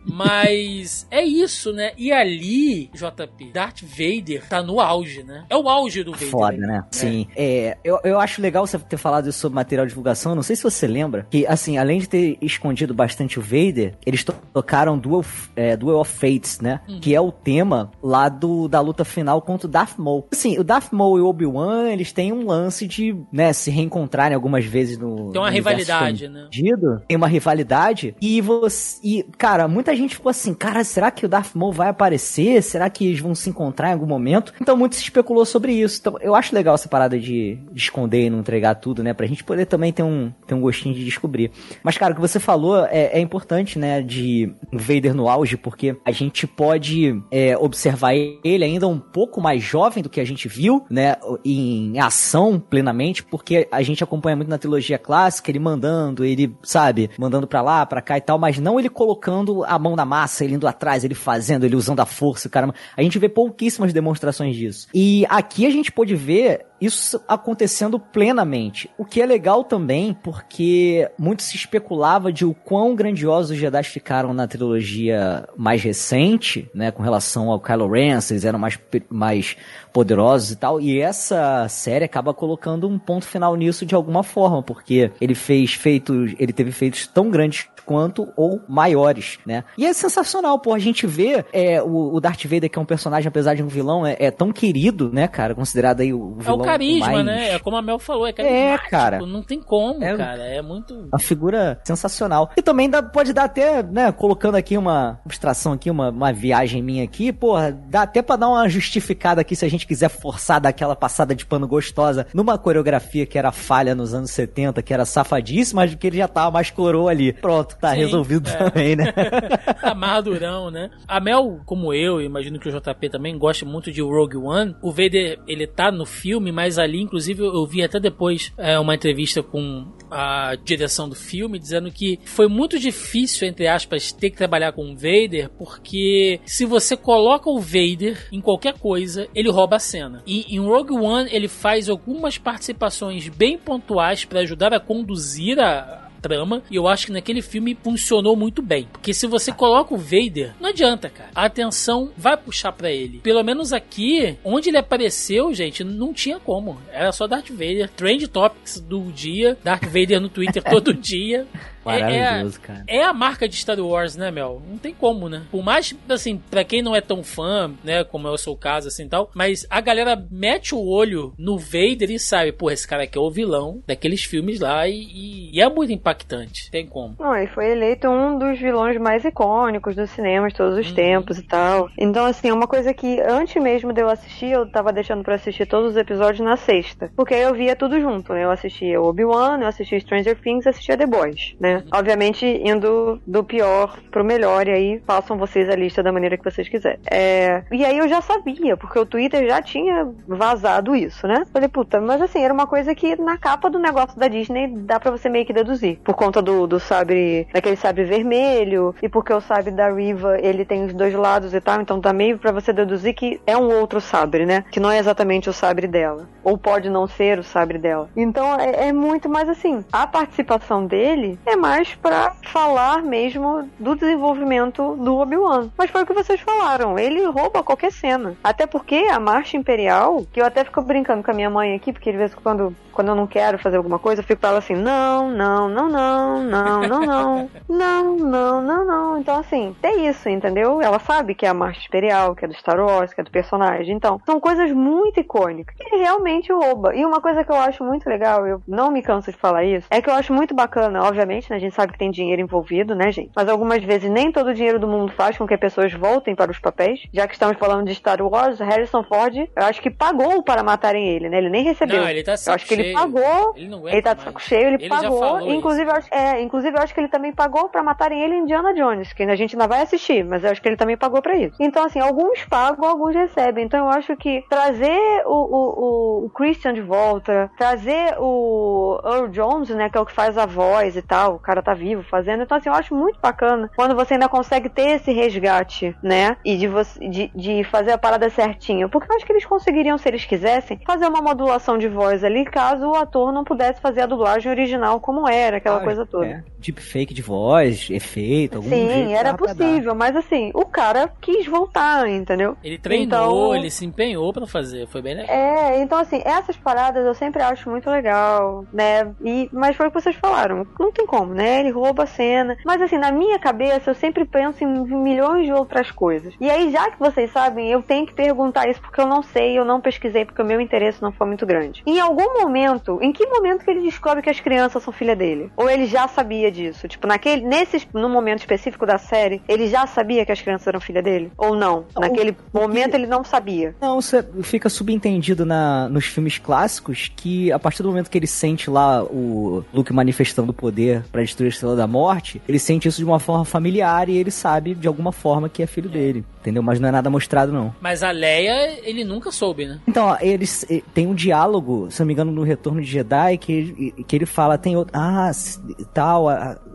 Mas é isso, né? E ali, JP, Darth Vader tá no auge, né? É o auge do Vader. Foda, né? Sim. É, eu, eu acho legal você ter falado isso sobre material de divulgação. Não sei se você lembra que, assim, além de ter escondido bastante o Vader, eles to- tocaram Duel, é, Duel of Fates, né? Uhum. Que é o tema lá do, da luta final contra o Darth Maul. Assim, o Darth Maul e o Obi-Wan, eles têm um lance de, né, se reencontrarem algumas vezes no. Tem uma no rivalidade, né? Tem uma rivalidade. E você. E, cara, muita gente ficou assim, cara, será que o Darth Maul vai aparecer? Será que eles vão se encontrar em algum momento? Então muito se especulou sobre isso. Então eu acho legal essa parada de, de esconder e não entregar tudo, né? Pra gente poder também ter um, ter um gostinho de descobrir. Mas, cara, o que você falou é, é importante, né? De Vader no auge, porque a gente pode é, observar ele ainda um pouco mais jovem do que a gente viu, né? Em ação plenamente, porque a gente acompanha muito na trilogia clássica, ele mandando, ele, sabe, mandando pra lá, pra cá e tal, mas não ele colocando a mão na massa, ele indo atrás, ele fazendo, ele usando a força, cara. A gente vê pouquíssimas demonstrações disso. E aqui a gente pode ver isso acontecendo plenamente. O que é legal também, porque muito se especulava de o quão grandiosos os Jedi ficaram na trilogia mais recente, né, com relação ao Kylo Ren, eles eram mais, mais poderosos e tal, e essa série acaba colocando um ponto final nisso de alguma forma, porque ele fez feitos, ele teve feitos tão grandes quanto ou maiores, né? E é sensacional, pô, a gente vê é, o, o Darth Vader, que é um personagem, apesar de um vilão, é, é tão querido, né, cara, considerado aí o vilão É o carisma, mais... né? É como a Mel falou, é É, cara. Não tem como, é, cara, é muito... Uma figura sensacional. E também dá, pode dar até, né, colocando aqui uma abstração aqui, uma, uma viagem minha aqui, porra, dá até pra dar uma justificada aqui se a gente quiser forçar daquela passada de pano gostosa numa coreografia que era falha nos anos 70, que era safadíssima, mas que ele já tava mais coroa ali. Pronto, tá Sim, resolvido é. também, né? tá madurão, né? A Mel, como eu, imagino que o JP também gosta muito de Rogue One. O Vader, ele tá no filme, mas ali, inclusive, eu vi até depois é, uma entrevista com a direção do filme, dizendo que foi muito difícil, entre aspas, ter que trabalhar com o Vader, porque se você coloca o Vader em qualquer coisa, ele rouba a cena. E em Rogue One, ele faz algumas participações bem pontuais para ajudar a conduzir a, trama. E eu acho que naquele filme funcionou muito bem. Porque se você coloca o Vader, não adianta, cara. A atenção vai puxar para ele. Pelo menos aqui, onde ele apareceu, gente, não tinha como. Era só Darth Vader. Trend Topics do dia. Darth Vader no Twitter todo dia. Maravilhoso, é, cara. É a marca de Star Wars, né, Mel? Não tem como, né? Por mais, assim, pra quem não é tão fã, né, como é o seu caso, assim, tal, mas a galera mete o olho no Vader e sabe, pô, esse cara aqui é o vilão daqueles filmes lá e, e é muito impactante. Tem como. Não, ele foi eleito um dos vilões mais icônicos do cinema de todos os uhum. tempos e tal. Então, assim, é uma coisa que antes mesmo de eu assistir, eu tava deixando pra assistir todos os episódios na sexta. Porque aí eu via tudo junto, né? Eu assistia Obi-Wan, eu assistia Stranger Things, assistia The Boys, né? Obviamente, indo do pior pro melhor, e aí façam vocês a lista da maneira que vocês quiserem. É... E aí eu já sabia, porque o Twitter já tinha vazado isso, né? Falei, puta, mas assim, era uma coisa que na capa do negócio da Disney dá pra você meio que deduzir. Por conta do, do sabre, daquele sabre vermelho, e porque o sabre da Riva, ele tem os dois lados e tal, então dá meio pra você deduzir que é um outro sabre, né? Que não é exatamente o sabre dela. Ou pode não ser o sabre dela. Então é, é muito mais assim, a participação dele é mais mais para falar mesmo do desenvolvimento do Obi-Wan. Mas foi o que vocês falaram, ele rouba qualquer cena. Até porque a Marcha Imperial, que eu até fico brincando com a minha mãe aqui, porque de vez em quando, quando eu não quero fazer alguma coisa, eu fico pra ela assim, não, não, não, não, não, não, não, não, não, não, não. Então, assim, tem isso, entendeu? Ela sabe que é a Marcha Imperial, que é do Star Wars, que é do personagem. Então, são coisas muito icônicas. Ele realmente rouba. E uma coisa que eu acho muito legal, eu não me canso de falar isso, é que eu acho muito bacana, obviamente, né? A gente sabe que tem dinheiro envolvido, né, gente? Mas algumas vezes nem todo o dinheiro do mundo faz com que as pessoas voltem para os papéis. Já que estamos falando de Star Wars, Harrison Ford, eu acho que pagou para matarem ele, né? Ele nem recebeu. Não, ele tá Eu acho que ele pagou. Ele, não ele tá de saco cheio, ele, ele pagou. Inclusive eu, acho, é, inclusive, eu acho que ele também pagou para matarem ele em Indiana Jones, que a gente ainda vai assistir, mas eu acho que ele também pagou para isso. Então, assim, alguns pagam, alguns recebem. Então, eu acho que trazer o, o, o Christian de volta, trazer o Earl Jones, né, que é o que faz a voz e tal, o cara tá vivo fazendo. Então, assim, eu acho muito bacana quando você ainda consegue ter esse resgate, né? E de, você, de, de fazer a parada certinho. Porque eu acho que eles conseguiriam, se eles quisessem, fazer uma modulação de voz ali, caso o ator não pudesse fazer a dublagem original como era, aquela ah, coisa toda. É. Deepfake de voz, efeito, algum Sim, era possível, mas assim, o cara quis voltar, entendeu? Ele treinou, então, ele se empenhou para fazer, foi bem legal. É, então assim, essas paradas eu sempre acho muito legal, né? E, mas foi o que vocês falaram, não tem como né? Ele rouba a cena. Mas assim, na minha cabeça, eu sempre penso em milhões de outras coisas. E aí, já que vocês sabem, eu tenho que perguntar isso porque eu não sei, eu não pesquisei, porque o meu interesse não foi muito grande. Em algum momento, em que momento que ele descobre que as crianças são filha dele? Ou ele já sabia disso? Tipo, naquele, nesse, no momento específico da série, ele já sabia que as crianças eram filha dele? Ou não? Naquele o, momento ele não sabia? Não, você fica subentendido na, nos filmes clássicos que a partir do momento que ele sente lá o Luke manifestando o poder para destruir a Estrela da Morte, ele sente isso de uma forma familiar e ele sabe de alguma forma que é filho dele, entendeu? Mas não é nada mostrado não. Mas a Leia, ele nunca soube, né? Então, ó, eles tem um diálogo, se não me engano, no Retorno de Jedi que, que ele fala, tem outro, ah, tal,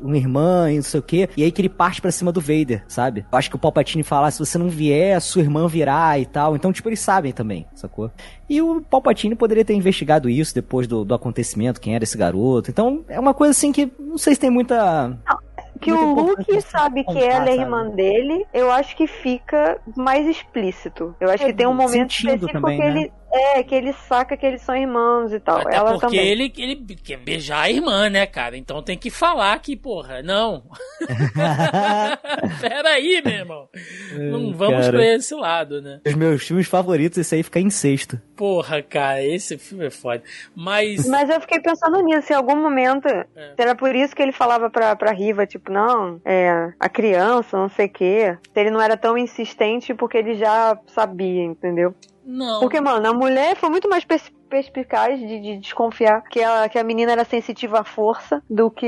uma irmã e não sei o quê, e aí que ele parte para cima do Vader, sabe? Eu acho que o Palpatine fala, ah, se você não vier, a sua irmã virá e tal. Então, tipo, eles sabem também, sacou? E o Palpatine poderia ter investigado isso depois do, do acontecimento, quem era esse garoto. Então, é uma coisa assim que não sei se tem muita. Não que o Luke sabe que ela é irmã dele, eu acho que fica mais explícito. Eu acho é, que tem um momento específico também, que né? ele é, que ele saca que eles são irmãos e tal. Até ela porque também. Ele, ele quer beijar a irmã, né, cara? Então tem que falar que, porra, não. Peraí, meu irmão. Não vamos cara, pra esse lado, né? Os meus filmes favoritos, esse aí fica em sexto. Porra, cara, esse filme é foda. Mas. Mas eu fiquei pensando nisso, em algum momento. É. Era por isso que ele falava pra, pra Riva, tipo, não, é, a criança, não sei o quê. Ele não era tão insistente porque ele já sabia, entendeu? Não. Porque, mano, a mulher foi muito mais perspicaz de, de, desconfiar que a, que a menina era sensitiva à força do que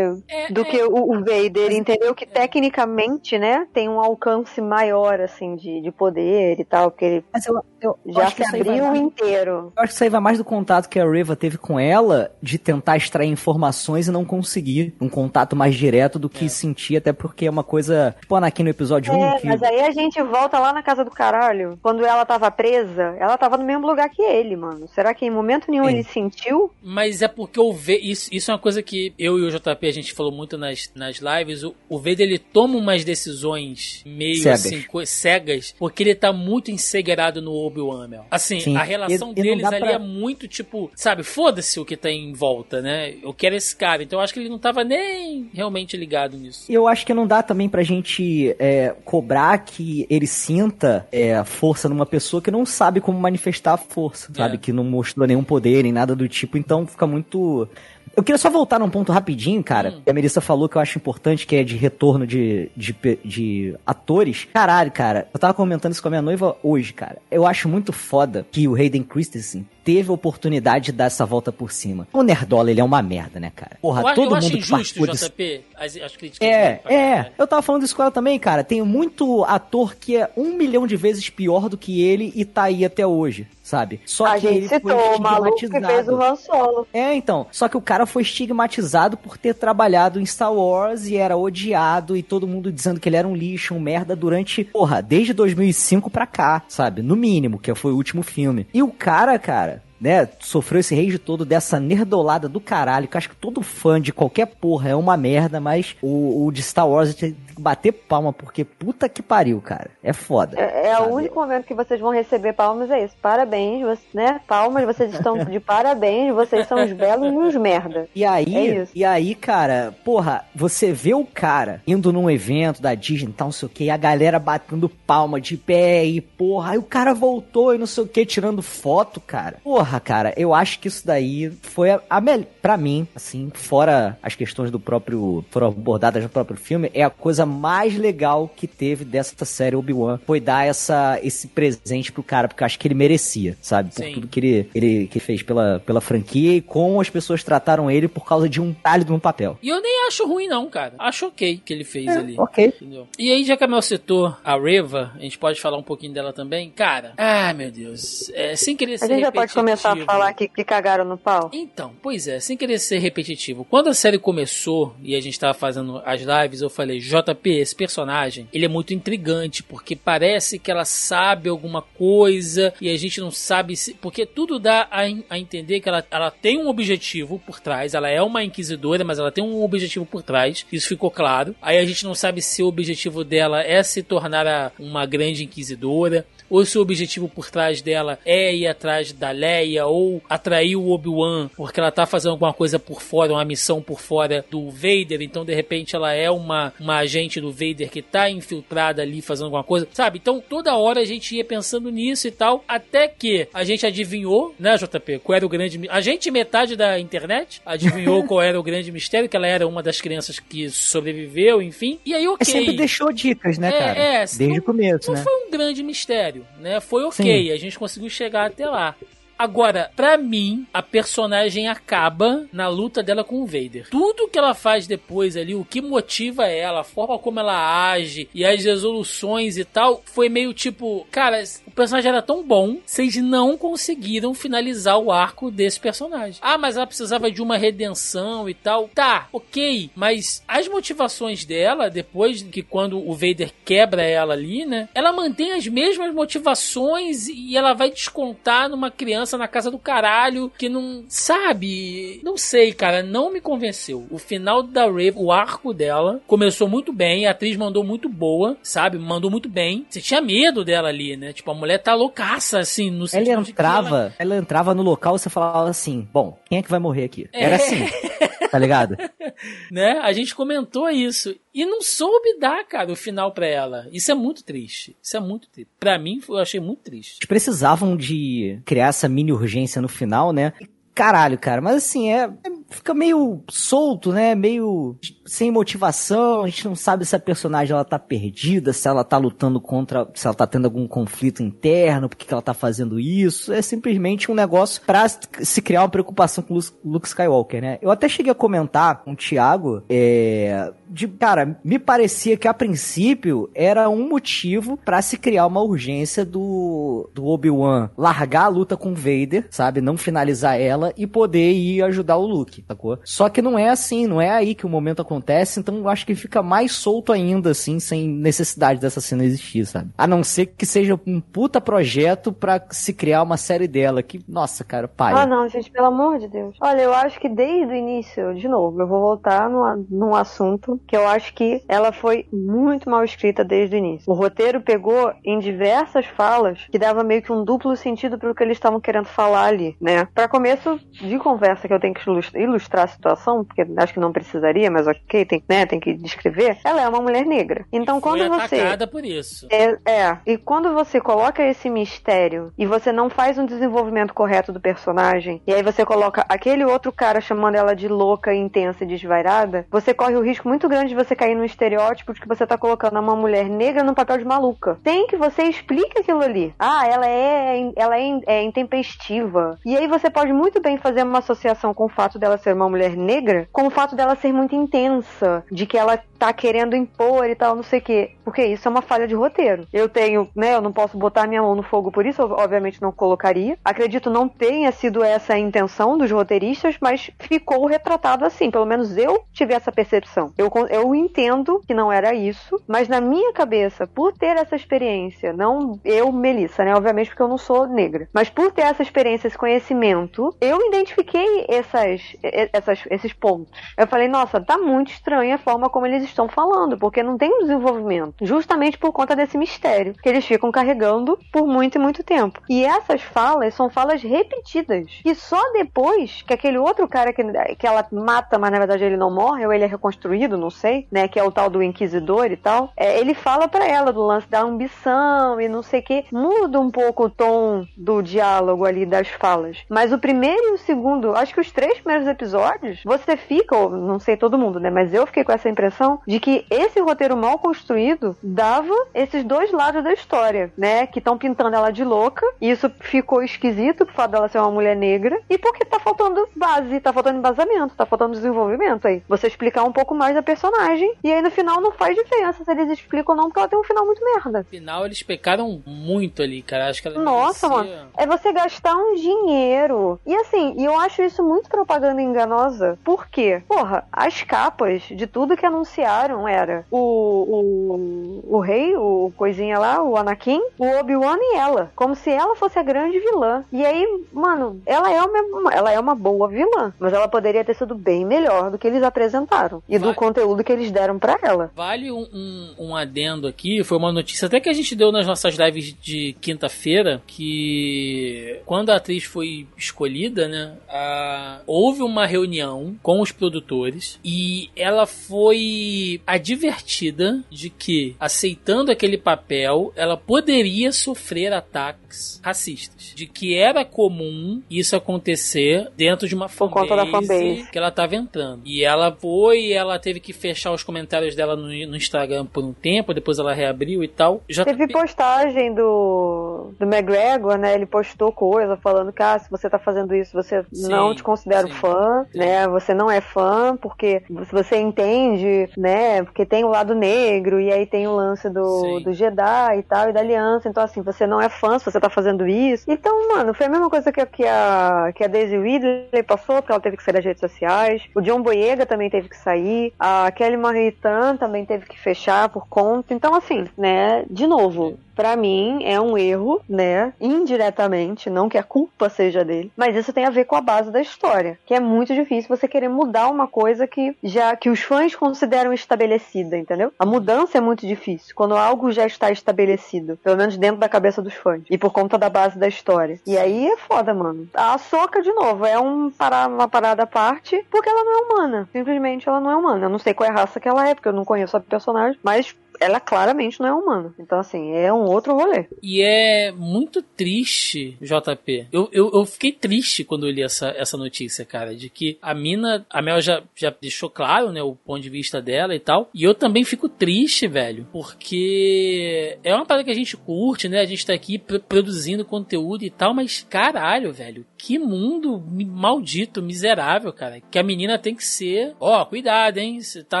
é, do é, que o, o Vader, entendeu? Que é. tecnicamente, né, tem um alcance maior, assim, de, de poder e tal, porque ele Mas eu, eu já se abriu mais, inteiro. Eu acho que isso aí vai mais do contato que a Riva teve com ela, de tentar extrair informações e não conseguir um contato mais direto do que é. sentir, até porque é uma coisa, tipo, aqui no episódio 1. É, que... mas aí a gente volta lá na casa do caralho, quando ela tava presa, ela tava no mesmo lugar que ele, mano. Será que em momento nenhum é. ele sentiu? Mas é porque o V. Isso, isso é uma coisa que eu e o JP a gente falou muito nas, nas lives. O, o Vader ele toma umas decisões meio cegas. assim, cegas, porque ele tá muito ensegueirado no Obi-Wan, Mel. Assim, Sim. a relação ele, deles ele ali pra... é muito tipo, sabe, foda-se o que tá em volta, né? Eu quero esse cara. Então eu acho que ele não tava nem realmente ligado nisso. Eu acho que não dá também pra gente é, cobrar que ele sinta é, força numa pessoa que não sabe como manifestar a força, sabe? É. Que não mostrou nenhum poder, nem nada do tipo, então fica muito. Eu queria só voltar num ponto rapidinho, cara. Hum. A Melissa falou que eu acho importante, que é de retorno de, de, de, atores. Caralho, cara. Eu tava comentando isso com a minha noiva hoje, cara. Eu acho muito foda que o Hayden Christensen teve a oportunidade de dar essa volta por cima. O Nerdola, ele é uma merda, né, cara? Porra, eu, todo eu mundo acho injusto, JP, as, as críticas. É, é. Eu tava falando isso com ela também, cara. Tem muito ator que é um milhão de vezes pior do que ele e tá aí até hoje sabe? Só a que gente ele citou foi o maluco que fez o Han Solo. É, então. Só que o cara foi estigmatizado por ter trabalhado em Star Wars e era odiado e todo mundo dizendo que ele era um lixo, um merda durante, porra, desde 2005 pra cá, sabe? No mínimo, que foi o último filme. E o cara, cara, né, sofreu esse rage todo dessa nerdolada do caralho, que eu acho que todo fã de qualquer porra é uma merda, mas o, o de Star Wars tem que bater palma, porque puta que pariu, cara. É foda. É, é o único momento que vocês vão receber palmas, é isso. Parabéns, você, né? Palmas, vocês estão de parabéns, vocês são os belos e os merda. E aí, é e aí, cara, porra, você vê o cara indo num evento da Disney, tal, não sei o que, e a galera batendo palma de pé e porra, aí o cara voltou e não sei o que, tirando foto, cara. Porra, Porra, cara, eu acho que isso daí foi a, a melhor. Pra mim, assim, fora as questões do próprio. foram abordadas no próprio filme, é a coisa mais legal que teve dessa série Obi-Wan. Foi dar essa, esse presente pro cara, porque eu acho que ele merecia, sabe? Por Sim. tudo que ele, ele que fez pela, pela franquia e como as pessoas trataram ele por causa de um talho de um papel. E eu nem acho ruim, não, cara. Acho ok que ele fez é, ali. Ok. Entendeu? E aí, já que a Mel citou a Reva, a gente pode falar um pouquinho dela também. Cara, ai meu Deus. É, sem querer ser. A gente já pode começar começar a falar que, que cagaram no pau? Então, pois é, sem querer ser repetitivo. Quando a série começou e a gente tava fazendo as lives, eu falei, JP, esse personagem, ele é muito intrigante, porque parece que ela sabe alguma coisa e a gente não sabe se. Porque tudo dá a, a entender que ela, ela tem um objetivo por trás, ela é uma inquisidora, mas ela tem um objetivo por trás, isso ficou claro. Aí a gente não sabe se o objetivo dela é se tornar uma grande inquisidora ou se o objetivo por trás dela é ir atrás da Leia ou atrair o Obi-Wan porque ela tá fazendo alguma coisa por fora, uma missão por fora do Vader, então de repente ela é uma, uma agente do Vader que tá infiltrada ali fazendo alguma coisa, sabe? Então toda hora a gente ia pensando nisso e tal, até que a gente adivinhou, né, JP, qual era o grande. A gente, metade da internet, adivinhou qual era o grande mistério, que ela era uma das crianças que sobreviveu, enfim. E aí, ok. É sempre deixou dicas, né, É, cara? é, Desde não- o começo, Não né? foi um grande mistério, né? Foi ok, a gente conseguiu chegar até lá. Agora, pra mim, a personagem acaba na luta dela com o Vader. Tudo que ela faz depois ali, o que motiva ela, a forma como ela age e as resoluções e tal, foi meio tipo, cara, o personagem era tão bom, vocês não conseguiram finalizar o arco desse personagem. Ah, mas ela precisava de uma redenção e tal. Tá, ok, mas as motivações dela, depois que quando o Vader quebra ela ali, né? Ela mantém as mesmas motivações e ela vai descontar numa criança na casa do caralho que não sabe. Não sei, cara, não me convenceu. O final da Rave, o arco dela, começou muito bem, a atriz mandou muito boa, sabe? Mandou muito bem. Você tinha medo dela ali, né? Tipo, a mulher tá loucaça, assim, no Ela que ela- entrava, ela entrava no local e você falava assim, bom, quem é que vai morrer aqui? É. Era assim, tá ligado? né? A gente comentou isso e não soube dar, cara, o final pra ela. Isso é muito triste. Isso é muito triste. Pra mim, eu achei muito triste. Eles precisavam de criar essa mini urgência no final, né? E, Caralho, cara, mas assim, é, é- fica meio solto, né? Meio sem motivação, a gente não sabe se a personagem ela tá perdida, se ela tá lutando contra, se ela tá tendo algum conflito interno, por que ela tá fazendo isso. É simplesmente um negócio pra se criar uma preocupação com Luke- Skywalker, né? Eu até cheguei a comentar com o Thiago, é, de, cara, me parecia que a princípio era um motivo pra se criar uma urgência do, do Obi-Wan largar a luta com o Vader, sabe? Não finalizar ela e poder ir ajudar o Luke, sacou? Só que não é assim, não é aí que o momento acontece, então eu acho que fica mais solto ainda, assim, sem necessidade dessa cena existir, sabe? A não ser que seja um puta projeto pra se criar uma série dela, que, nossa, cara, pai. Ah, não, gente, pelo amor de Deus. Olha, eu acho que desde o início, de novo, eu vou voltar num, num assunto que eu acho que ela foi muito mal escrita desde o início. O roteiro pegou em diversas falas que dava meio que um duplo sentido pro que eles estavam querendo falar ali, né? Pra começo de conversa que eu tenho que ilustrar, a situação, porque acho que não precisaria, mas ok, tem, né, tem que descrever. Ela é uma mulher negra. Então Foi quando você atacada por isso. é, é, e quando você coloca esse mistério e você não faz um desenvolvimento correto do personagem, e aí você coloca aquele outro cara chamando ela de louca, intensa e desvairada, você corre o risco muito grande de você cair no estereótipo de que você tá colocando uma mulher negra no papel de maluca. Tem que você explique aquilo ali. Ah, ela é, ela é, é intempestiva. E aí você pode muito bem fazer uma associação com o fato dela ser uma mulher negra, com o fato dela ser muito intensa, de que ela tá querendo impor e tal, não sei o quê. Porque isso é uma falha de roteiro. Eu tenho, né, eu não posso botar minha mão no fogo por isso, obviamente não colocaria. Acredito não tenha sido essa a intenção dos roteiristas, mas ficou retratado assim. Pelo menos eu tive essa percepção. Eu, eu entendo que não era isso, mas na minha cabeça, por ter essa experiência, não eu, Melissa, né, obviamente porque eu não sou negra, mas por ter essa experiência, esse conhecimento, eu identifiquei essas, essas, esses pontos. Eu falei, nossa, tá muito estranha a forma como eles estão falando, porque não tem um desenvolvimento, justamente por conta desse mistério que eles ficam carregando por muito e muito tempo. E essas falas são falas repetidas. E só depois que aquele outro cara que, que ela mata, mas na verdade ele não morre, ou ele é reconstruído, não sei, né, que é o tal do Inquisidor e tal, é, ele fala pra ela do lance da ambição e não sei o que, muda um pouco o tom do diálogo ali das falas. Mas o primeiro e o segundo, acho que os três primeiros episódios, você fica, ou não sei todo mundo, né, mas eu fiquei com essa impressão de que esse roteiro mal construído dava esses dois lados da história, né, que estão pintando ela de louca, e isso ficou esquisito por fato dela ser uma mulher negra, e porque tá faltando base, tá faltando embasamento, tá faltando desenvolvimento aí. Você explicar um pouco mais da personagem, e aí no final não faz diferença se eles explicam ou não, porque ela tem um final muito merda. No final, eles pecaram muito ali, cara. Acho que ela Nossa, merecia- mano. É você gastar um dinheiro. E assim, e eu acho isso muito propaganda enganosa. Por quê? Porra, as capas de tudo que anunciaram era o, o, o rei, o coisinha lá, o Anakin, o Obi-Wan e ela. Como se ela fosse a grande vilã. E aí, mano, ela é uma, ela é uma boa vilã. Mas ela poderia ter sido bem melhor do que eles apresentaram. E do conteúdo que eles deram para ela. Vale um, um, um adendo aqui, foi uma notícia até que a gente deu nas nossas lives de quinta-feira, que quando a atriz foi escolhida, né, a, houve uma reunião com os produtores e ela foi advertida de que, aceitando aquele papel, ela poderia sofrer ataques racistas. De que era comum isso acontecer dentro de uma Por conta da fanbase. que ela estava entrando. E ela foi, ela teve que fechar os comentários dela no, no Instagram por um tempo, depois ela reabriu e tal. Já Teve postagem do, do McGregor, né? Ele postou coisa falando que ah, se você tá fazendo isso, você Sim, não te considera sim. fã, né? Você não é fã, porque se você entende, né? Porque tem o lado negro, e aí tem o lance do, do Jedi e tal, e da aliança. Então, assim, você não é fã se você tá fazendo isso. Então, mano, foi a mesma coisa que, a- que a, que a Daisy Ridley passou, porque ela teve que sair das redes sociais. O John Boyega também teve que sair. A Kelly Marie também teve que fechar por conta. Então, assim, né? De novo, pra mim é um erro, né? Indiretamente, não que a culpa seja dele, mas isso tem a ver com a base da história, que é muito difícil você querer mudar uma coisa que já que os fãs consideram estabelecida, entendeu? A mudança é muito difícil quando algo já está estabelecido, pelo menos dentro da cabeça dos fãs e por conta da base da história. E aí é foda, mano. A Soca de novo é um para uma parada à parte, porque ela não é humana. Simplesmente ela não é humana. Eu não sei qual é a raça que ela é, porque eu não conheço a personagem, mas ela claramente não é humana. Então, assim, é um outro rolê. E é muito triste, JP. Eu, eu, eu fiquei triste quando eu li essa, essa notícia, cara, de que a mina, a Mel já, já deixou claro, né, o ponto de vista dela e tal. E eu também fico triste, velho, porque é uma parada que a gente curte, né? A gente tá aqui pr- produzindo conteúdo e tal, mas caralho, velho, que mundo maldito, miserável, cara. Que a menina tem que ser, ó, cuidado, hein? Você tá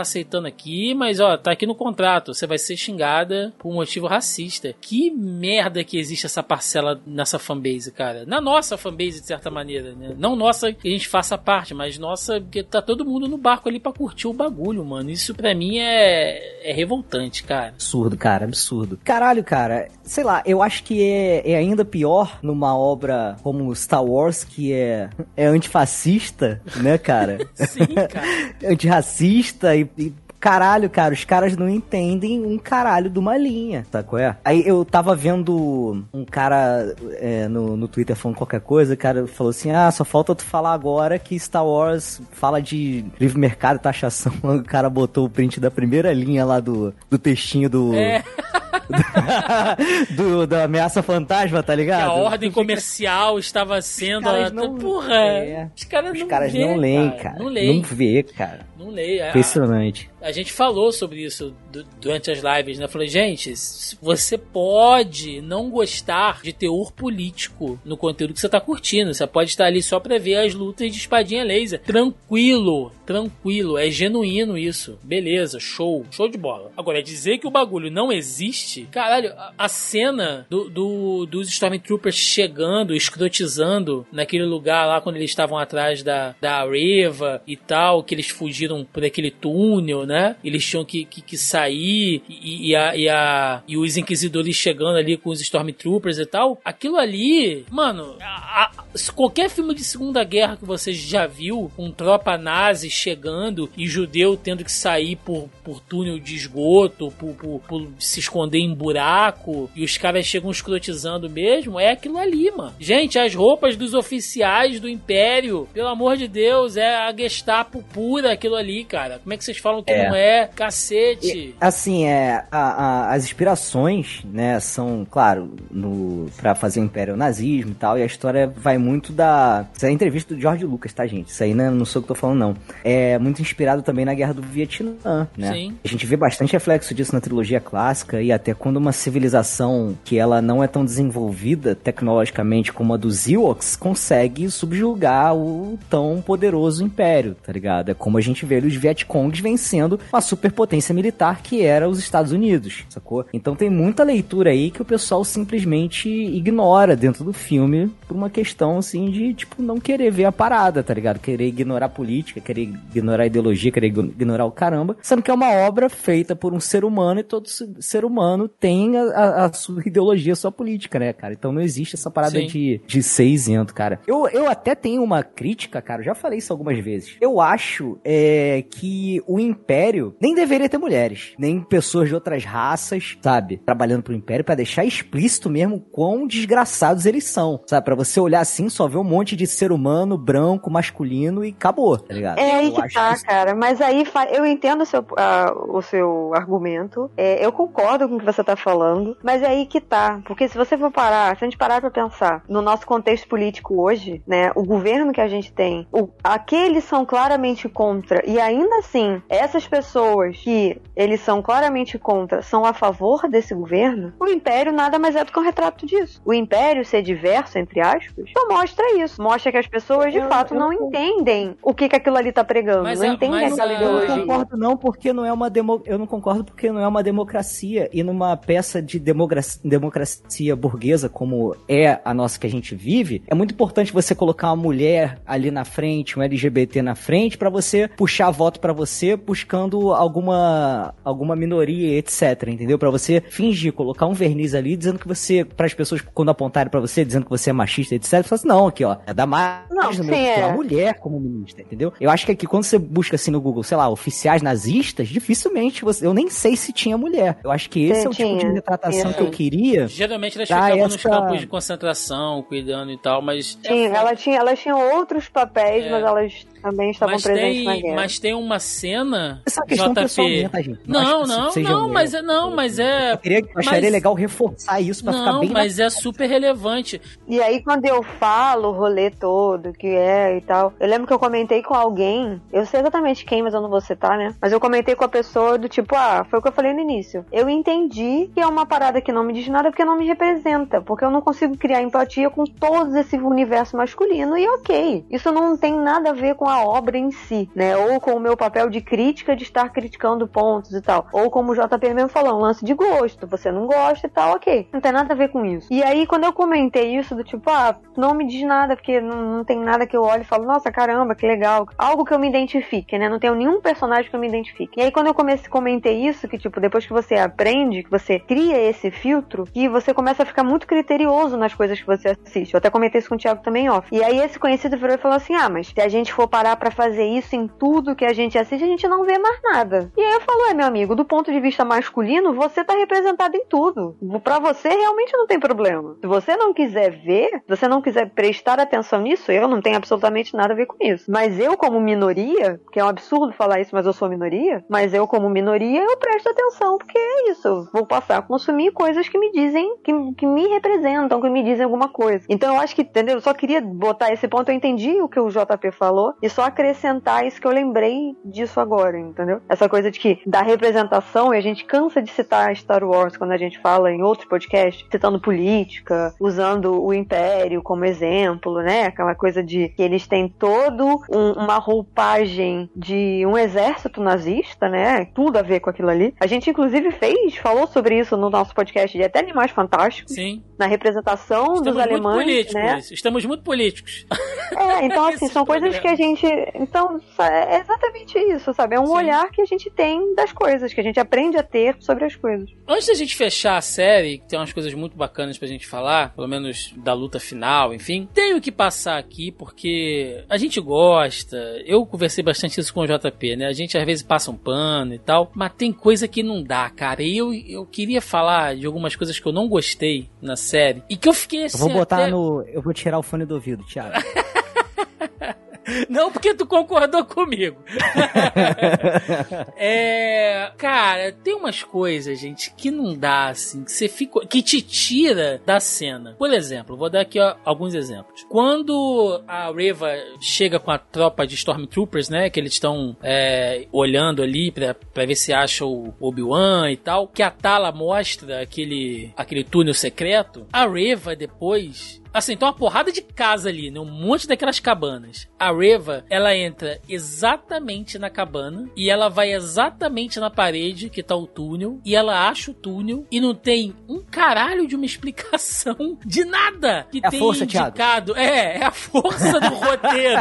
aceitando aqui, mas ó, tá aqui no contrato, você vai ser xingada por um motivo racista. Que merda que existe essa parcela nessa fanbase, cara. Na nossa fanbase, de certa maneira, né? Não nossa que a gente faça parte, mas nossa, porque tá todo mundo no barco ali pra curtir o bagulho, mano. Isso pra mim é, é revoltante, cara. Absurdo, cara, absurdo. Caralho, cara, sei lá, eu acho que é, é ainda pior numa obra como Star Wars, que é, é antifascista, né, cara? Sim, cara. Antirracista e, e Caralho, cara, os caras não entendem um caralho de uma linha, tá qual é? Aí eu tava vendo um cara é, no, no Twitter falando qualquer coisa, o cara falou assim, ah, só falta tu falar agora que Star Wars fala de livre mercado taxação. O cara botou o print da primeira linha lá do, do textinho do... É. do, da ameaça fantasma, tá Que ligado? a ordem comercial estava sendo. caras a- não- Porra! é. Os caras Os não caras vê, não leem, cara. Não leem. Não vê, cara. Não leem. A- Impressionante. A gente falou sobre isso du- durante as lives, né? Falei, gente, você pode não gostar de teor político no conteúdo que você tá curtindo. Você pode estar ali só pra ver as lutas de espadinha laser. Tranquilo, tranquilo. É genuíno isso. Beleza, show. Show de bola. Agora, dizer que o bagulho não existe, caralho, a, cena do, do- dos Stormtroopers chegando, escrotizando naquele lugar lá quando eles estavam atrás da, da Reva e tal, que eles fugiram por aquele túnel, né? Eles tinham que, que, que sair e, e, a, e, a, e os Inquisidores chegando ali com os Stormtroopers e tal. Aquilo ali, mano, a- a- qualquer filme de Segunda Guerra que você já viu, com tropa nazi chegando e judeu tendo que sair por, por túnel de esgoto, por, por- por se esconder em buraco, e os caras chegam escrotizando mesmo, é aquilo ali, mano. Gente, as roupas dos oficiais do Império, pelo amor de Deus, é a Gestapo pura aquilo ali, cara. Como é que vocês falam que É. não é? Cacete. Assim, é, a- a- as inspirações, né, são, claro, no, pra fazer o Império Nazismo e tal, e a história vai muito da... Isso é a entrevista do George Lucas, tá, gente? Isso aí né, não sou o que tô falando, não. É muito inspirado também na Guerra do Vietnã, né? Sim. A gente vê bastante reflexo disso na trilogia clássica, e a até quando uma civilização que ela não é tão desenvolvida tecnologicamente como a dos Ewoks consegue subjugar o tão poderoso império, tá ligado? É como a gente vê os Vietcongs vencendo uma superpotência militar que era os Estados Unidos, sacou? Então tem muita leitura aí que o pessoal simplesmente ignora dentro do filme por uma questão assim de, tipo, não querer ver a parada, tá ligado? Querer ignorar a política, querer ignorar a ideologia, querer ignorar o caramba, sendo que é uma obra feita por um ser humano e todo ser humano tem a, a sua ideologia, a sua política, né, cara? Então não existe essa parada de, de ser isento, cara. Eu, eu até tenho uma crítica, cara, já falei isso algumas vezes. Eu acho é, que o Império nem deveria ter mulheres, nem pessoas de outras raças, sabe? Trabalhando pro Império para deixar explícito mesmo quão desgraçados eles são, sabe? Pra você olhar assim, só ver um monte de ser humano, branco, masculino e acabou, tá ligado? É aí que tá, que... cara. Mas aí eu entendo o seu, uh, o seu argumento. É, eu concordo com que você tá falando. Mas é aí que tá. Porque se você for parar, se a gente parar pra pensar no nosso contexto político hoje, né? O governo que a gente tem, o, aqueles são claramente contra. E ainda assim, essas pessoas que eles são claramente contra são a favor desse governo, o império nada mais é do que um retrato disso. O império ser diverso, entre aspas, só mostra isso. Mostra que as pessoas de eu, fato eu, não eu, entendem o que, que aquilo ali tá pregando. Mas não é, entendem aquela ideologia. Eu não concordo não, porque não é uma demo, eu não concordo porque não é uma democracia. E numa peça de democracia, democracia burguesa, como é a nossa que a gente vive, é muito importante você colocar uma mulher ali na frente, um LGBT na frente, para você puxar voto para você, buscando alguma alguma minoria, etc, entendeu? Para você fingir, colocar um verniz ali, dizendo que você, para as pessoas quando apontarem para você, dizendo que você é machista, etc, você fala assim, não, aqui ó, é da mais não, sim, é. uma mulher como ministra, entendeu? Eu acho que aqui quando você busca assim no Google, sei lá, oficiais nazistas, dificilmente você, eu nem sei se tinha mulher. Eu acho que esse é o tinha, tipo de retratação que eu queria. Geralmente elas ficavam essa... nos campos de concentração, cuidando e tal, mas Sim, é... ela tinha, elas tinham outros papéis, é. mas elas também estavam mas presentes tem, na guerra. Mas tem uma cena. Essa questão JP... tá, gente? Não, não, não, mas é, não, mas é. Eu, queria, eu acharia mas... legal reforçar isso pra não, ficar bem. Mas na... é super relevante. E aí, quando eu falo o rolê todo, que é e tal, eu lembro que eu comentei com alguém, eu sei exatamente quem, mas eu não vou citar, né? Mas eu comentei com a pessoa do tipo, ah, foi o que eu falei no início. Eu entendi que é uma parada que não me diz nada porque não me representa, porque eu não consigo criar empatia com todo esse universo masculino e ok. Isso não tem nada a ver com a obra em si né? Ou com o meu papel de crítica de estar criticando pontos e tal. Ou como o JP mesmo falou, um lance de gosto. Você não gosta e tal, ok. Não tem nada a ver com isso. E aí, quando eu comentei isso, do tipo, ah, não me diz nada, porque não, não tem nada que eu olhe e falo, nossa, caramba, que legal. Algo que eu me identifique, né? Não tenho nenhum personagem que eu me identifique. E aí, quando eu comecei, comentei isso, que tipo, depois que você aprende, que você cria esse filtro, que você começa a ficar muito criterioso nas coisas que você assiste. Eu até comentei isso com o Thiago também off. E aí, esse conhecido virou e falou assim: ah, mas se a gente for parar para fazer isso, em tudo que a gente assiste, a gente não vê mais nada. E aí eu falo, é, meu amigo, do ponto de vista masculino, você tá representado em tudo. Para você realmente não tem problema. Se você não quiser ver, se você não quiser prestar atenção nisso, eu não tenho absolutamente nada a ver com isso. Mas eu, como minoria, que é um absurdo falar isso, mas eu sou minoria, mas eu, como minoria, eu presto atenção, porque é isso. Eu vou passar a consumir coisas que me dizem, que, que me representam, que me dizem alguma coisa. Então eu acho que, entendeu? Eu só queria botar esse ponto, eu entendi o que o JP falou, e só acrescentar isso que eu lembrei disso agora, entendeu? Essa coisa de que da representação, e a gente cansa de citar Star Wars quando a gente fala em outros podcasts, citando política, usando o Império como exemplo, né? Aquela coisa de que eles têm todo um, uma roupagem de um exército nazista, né? Tudo a ver com aquilo ali. A gente, inclusive, fez, falou sobre isso no nosso podcast de Até Animais Fantásticos. Sim. Na representação Estamos dos alemães. Políticos, né? Estamos muito políticos. É, então assim, são coisas que a gente. Então, é exatamente isso, sabe? É um Sim. olhar que a gente tem das coisas, que a gente aprende a ter sobre as coisas. Antes da gente fechar a série, que tem umas coisas muito bacanas pra gente falar, pelo menos da luta final, enfim, tenho que passar aqui porque a gente gosta. Eu conversei bastante isso com o JP, né? A gente às vezes passa um pano e tal, mas tem coisa que não dá, cara. E eu, eu queria falar de algumas coisas que eu não gostei na série e que eu fiquei assim. Eu vou botar até... no. Eu vou tirar o fone do ouvido, Thiago. Não porque tu concordou comigo. é, cara, tem umas coisas, gente, que não dá assim, que você fica que te tira da cena. Por exemplo, vou dar aqui ó, alguns exemplos. Quando a Reva chega com a tropa de Stormtroopers, né, que eles estão é, olhando ali pra, pra ver se acha o Obi-Wan e tal, que a Tala mostra aquele aquele túnel secreto, a Reva depois Assim, tem uma porrada de casa ali, né? Um monte daquelas cabanas. A Reva, ela entra exatamente na cabana e ela vai exatamente na parede que tá o túnel e ela acha o túnel e não tem um caralho de uma explicação de nada que É tem força, indicado. É, é a força do roteiro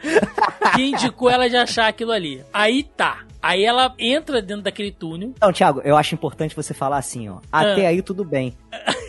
que indicou ela de achar aquilo ali. Aí tá. Aí ela entra dentro daquele túnel. Não, Thiago, eu acho importante você falar assim, ó. Até aí tudo bem.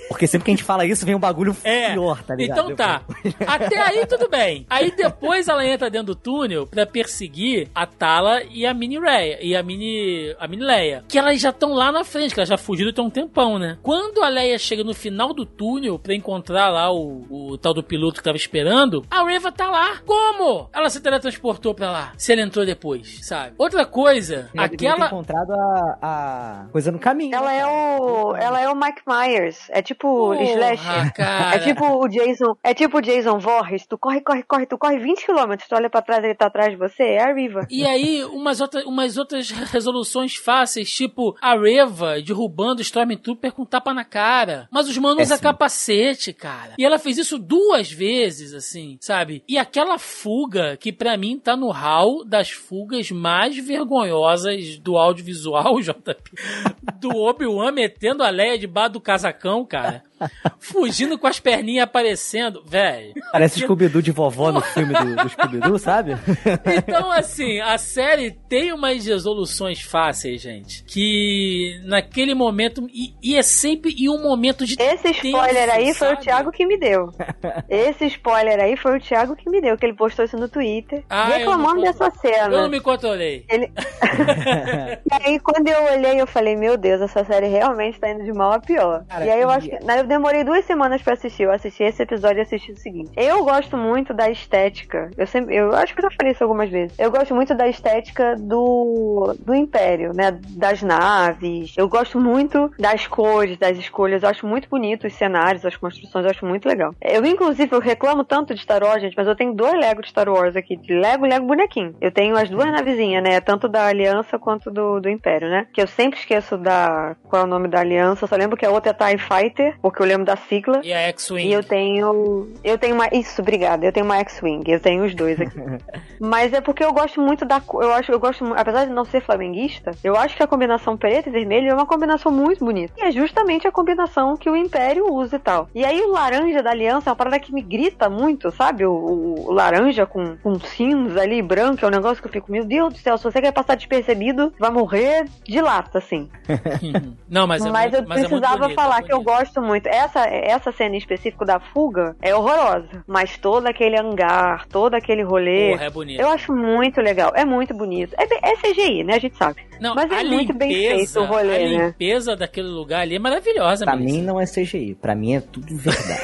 Porque sempre que a gente fala isso, vem um bagulho É. pior, tá ligado? Então tá. Até aí tudo bem. Aí depois ela entra dentro do túnel pra perseguir a Tala e a Mini Leia. E a Mini. a Mini Leia. Que elas já estão lá na frente, que elas já fugiram tem um tempão, né? Quando a Leia chega no final do túnel pra encontrar lá o, o tal do piloto que tava esperando, a Reva tá lá. Como? Ela se teletransportou pra lá. Se ela entrou depois, sabe? Outra coisa, Ela deveria ter aquela. encontrado a, a coisa no caminho. Ela é o. Ela é o Mike Myers. É tipo Porra, Slasher. cara. É tipo o Jason. É tipo o Jason Voorhees. Tu corre, corre, corre, tu corre 20 km, tu olha pra trás ele tá atrás de você, é a Riva. E aí, umas, outra, umas outras resoluções fáceis, tipo a Reva derrubando o Stormtrooper com tapa na cara. Mas os manos usam Péssimo. capacete, cara. E ela fez isso duas vezes, assim, sabe? E aquela fuga, que pra mim tá no hall das fugas mais vergonhosas do audiovisual, JP. Do Obi-Wan metendo a Leia debaixo do casacão, cara. Fugindo com as perninhas aparecendo. Velho. Parece o Scooby-Doo de vovó no filme do, do Scooby-Doo, sabe? Então, assim, a série tem umas resoluções fáceis, gente. Que naquele momento. E, e é sempre em um momento de. Esse spoiler tenso, aí foi o? Thiago que me deu. Esse spoiler aí foi o Thiago que me deu, que ele postou isso no Twitter, Ah, reclamando dessa cena. Eu não me controlei. Ele... e aí, quando eu olhei, eu falei, meu Deus, essa série realmente tá indo de mal a pior. Cara, e aí eu acho que. Demorei duas semanas pra assistir. Eu assisti esse episódio e assisti o seguinte. Eu gosto muito da estética. Eu sempre. Eu acho que eu já falei isso algumas vezes. Eu gosto muito da estética do, do Império, né? Das naves. Eu gosto muito das cores, das escolhas. Eu acho muito bonito os cenários, as construções, eu acho muito legal. Eu, inclusive, eu reclamo tanto de Star Wars, gente, mas eu tenho dois Lego de Star Wars aqui. De Lego e Lego bonequinho. Eu tenho as duas navezinhas, né? Tanto da Aliança quanto do, do Império, né? Que eu sempre esqueço da. Qual é o nome da Aliança. Eu só lembro que a outra é TIE Fighter, porque eu lembro da sigla. E a X-Wing. E eu tenho. Eu tenho uma. Isso, obrigada. Eu tenho uma X-Wing. Eu tenho os dois aqui. Mas é porque eu gosto muito da. Eu acho, eu gosto Apesar de não ser flamenguista, eu acho que a combinação preto e vermelho é uma combinação muito bonita. E é justamente a combinação que o Império usa e tal. E aí o laranja da aliança é uma parada que me grita muito, sabe? O, o- o laranja com, com cinza ali, branco, é um negócio que eu fico, meu Deus do céu, se você quer passar despercebido, vai morrer de lata, assim. Não, mas, Mas, é muito, eu mas é precisava bonito, falar é que eu gosto muito. Essa, essa cena em específico da fuga é horrorosa. Mas todo aquele hangar, todo aquele rolê. Porra, é bonito. Eu acho muito legal. É muito bonito. É, é CGI, né? A gente sabe. Não, mas é a muito bem limpeza, feito o rolê, A né? limpeza daquele lugar ali é maravilhosa, Pra Melissa. mim não é CGI, pra mim é tudo verdade.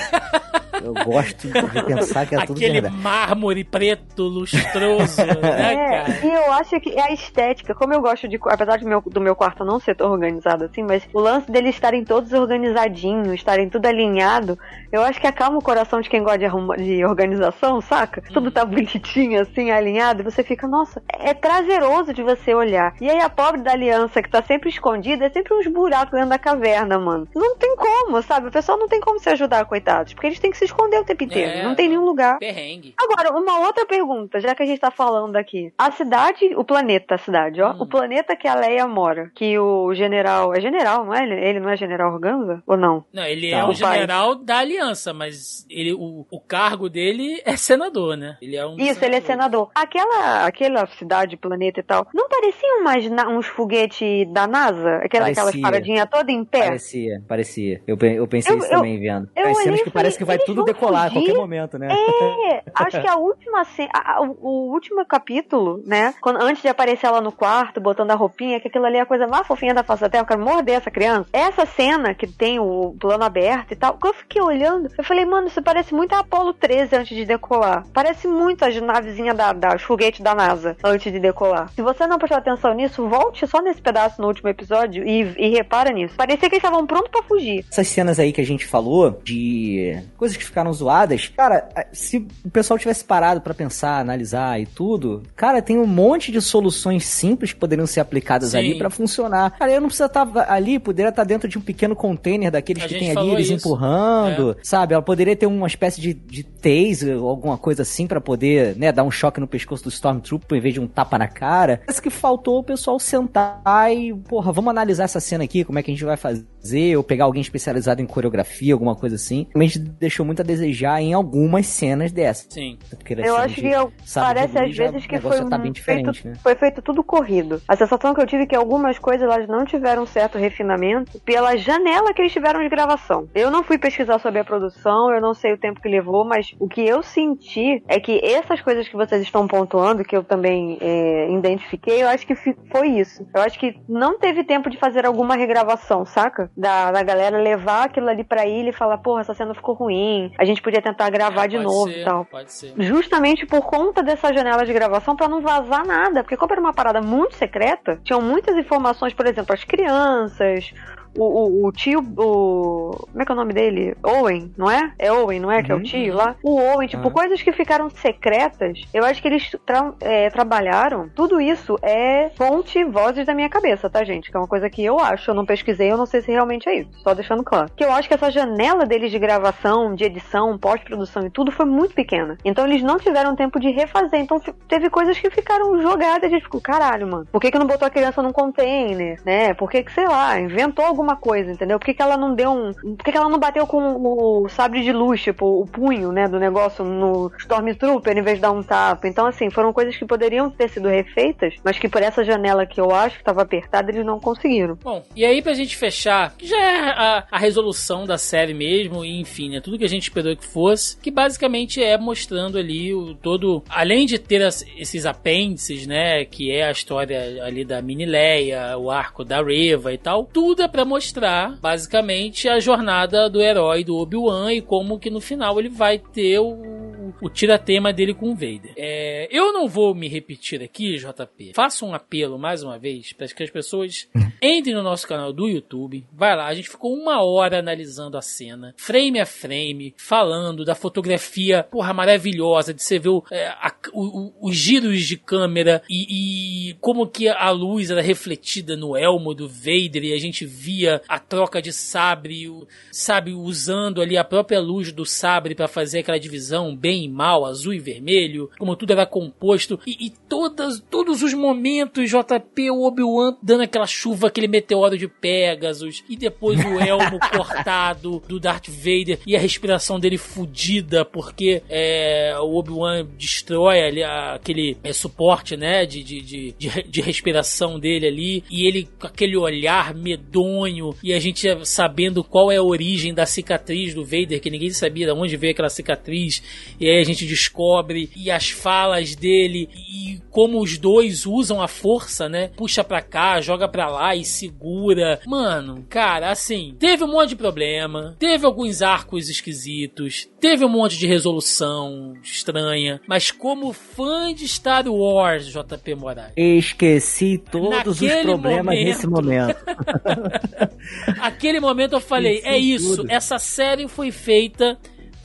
Eu gosto de pensar que é tudo Aquele verdade. mármore preto lustroso, né, É, cara? e eu acho que a estética, como eu gosto de. Apesar do meu, do meu quarto não ser tão organizado assim, mas o lance deles estarem todos organizadinhos, estarem tudo alinhado, eu acho que acalma o coração de quem gosta de, arruma- de organização, saca? Tudo tá bonitinho, assim, alinhado, e você fica, nossa, é prazeroso de você olhar. E aí a pobre da aliança que tá sempre escondida, é sempre uns buracos dentro da caverna, mano. Não tem como, sabe? O pessoal não tem como se ajudar, coitados, porque eles têm que se esconder o tempo inteiro. É, não tem nenhum lugar. Perrengue. Agora, uma outra pergunta, já que a gente tá falando aqui. A cidade, o planeta, a cidade, ó. Hum. O planeta que a Leia mora, que o general. É general, não é? Ele, ele não é general Organza? Ou não? Não, ele é Não. um general da aliança, mas ele, o, o cargo dele é senador, né? Ele é um Isso, ele é senador. Aquela, aquela cidade, planeta e tal, não pareciam mais na- uns foguetes da NASA? Aquela, aquelas paradinhas toda em pé? Parecia, parecia. Eu, eu pensei Eu- isso eu- também vendo. eu As olhei cenas que parece que vai tudo tudo decolar fugir. a qualquer momento, né? É, acho que a última cena, o, o, último capítulo, né? Quando, antes de aparecer ela no quarto, botando a roupinha, que aquilo ali é a coisa mais fofinha da face da terra, eu quero morder essa criança. Essa cena que tem o plano aberto e tal, que eu fiquei olhando, eu falei, mano, isso parece muito a Apollo 13 antes de decolar. Parece muito as navezinhas da, da foguete da NASA antes de decolar. Se você não prestou atenção nisso, volte só nesse pedaço no último episódio e, e repara nisso. Parecia que eles estavam prontos para fugir. Essas cenas aí que a gente falou de coisas que ficaram zoadas, cara, se o pessoal tivesse parado para pensar, analisar e tudo, cara, tem um monte de soluções simples que poderiam ser aplicadas Sim. ali para funcionar. Cara, eu não precisa estar tá ali, poderia estar tá dentro de um pequeno container daqueles a que tem ali, eles isso. empurrando, é. sabe? Ela poderia ter uma espécie de, de taser ou alguma coisa assim para poder, né, dar um choque no pescoço do Stormtrooper em vez de um tapa na cara. Parece que faltou o pessoal sentar e, porra, vamos analisar essa cena aqui, como é que a gente vai fazer, ou pegar alguém especializado em coreografia, alguma coisa assim. Realmente deixou muito a desejar em algumas cenas dessas. Sim. Porque eu acho que eu, parece às vezes que foi, tá feito, né? foi feito tudo corrido. A sensação que eu tive é que algumas coisas elas não tiveram certo refinamento pela janela que eles tiveram de gravação. Eu não fui pesquisar sobre a produção, eu não sei o tempo que levou, mas o que eu senti é que essas coisas que vocês estão pontuando, que eu também é, identifiquei, eu acho que foi isso. Eu acho que não teve tempo de fazer alguma regravação, saca? Da, da galera levar aquilo ali pra ilha e falar, porra, essa cena ficou ruim, a gente podia tentar gravar é, de novo ser, e tal. Pode ser. Justamente por conta dessa janela de gravação para não vazar nada, porque como era uma parada muito secreta, tinham muitas informações, por exemplo, as crianças, o, o, o, tio, o. Como é que é o nome dele? Owen, não é? É Owen, não é? Uhum. Que é o uhum. tio lá? O Owen, tipo, uhum. coisas que ficaram secretas. Eu acho que eles tra é, trabalharam. Tudo isso é fonte vozes da minha cabeça, tá, gente? Que é uma coisa que eu acho. Eu não pesquisei, eu não sei se realmente é isso. Só deixando claro. Que eu acho que essa janela deles de gravação, de edição, pós-produção e tudo foi muito pequena. Então eles não tiveram tempo de refazer. Então teve coisas que ficaram jogadas. A gente ficou, caralho, mano. Por que, que não botou a criança num container, né? Por que, que sei lá, inventou alguma alguma coisa, entendeu? Por que, que ela não deu um. Por que, que ela não bateu com o sabre de luz, tipo, o punho, né, do negócio no Stormtrooper em vez de dar um tapa? Então, assim, foram coisas que poderiam ter sido refeitas, mas que por essa janela que eu acho que estava apertada, eles não conseguiram. Bom, e aí pra gente fechar, que já é a, a resolução da série mesmo, e enfim, né, tudo que a gente esperou que fosse, que basicamente é mostrando ali o todo. Além de ter as, esses apêndices, né, que é a história ali da Mini Leia, o arco da Reva e tal, tudo é pra mostrar mostrar basicamente a jornada do herói do Obi-Wan e como que no final ele vai ter o, o tira-tema dele com o Vader. É, eu não vou me repetir aqui, JP. Faço um apelo mais uma vez para que as pessoas entrem no nosso canal do YouTube. Vai lá, a gente ficou uma hora analisando a cena, frame a frame, falando da fotografia, porra, maravilhosa, de você ver o, é, a, o, o, os giros de câmera e, e como que a luz era refletida no elmo do Vader e a gente via a troca de sabre, sabe, usando ali a própria luz do sabre para fazer aquela divisão bem e mal, azul e vermelho, como tudo era composto, e, e todas, todos os momentos, JP, o Obi-Wan dando aquela chuva, aquele meteoro de Pegasus, e depois o elmo cortado do Darth Vader e a respiração dele fudida, porque é, o Obi-Wan destrói ali aquele é, suporte, né, de, de, de, de respiração dele ali, e ele com aquele olhar medonho e a gente sabendo qual é a origem da cicatriz do Vader, que ninguém sabia de onde veio aquela cicatriz, e aí a gente descobre, e as falas dele, e como os dois usam a força, né? Puxa pra cá, joga pra lá e segura. Mano, cara, assim, teve um monte de problema, teve alguns arcos esquisitos, teve um monte de resolução estranha, mas como fã de Star Wars, JP Moraes. Esqueci todos os problemas momento, nesse momento. Aquele momento eu falei, é isso, essa série foi feita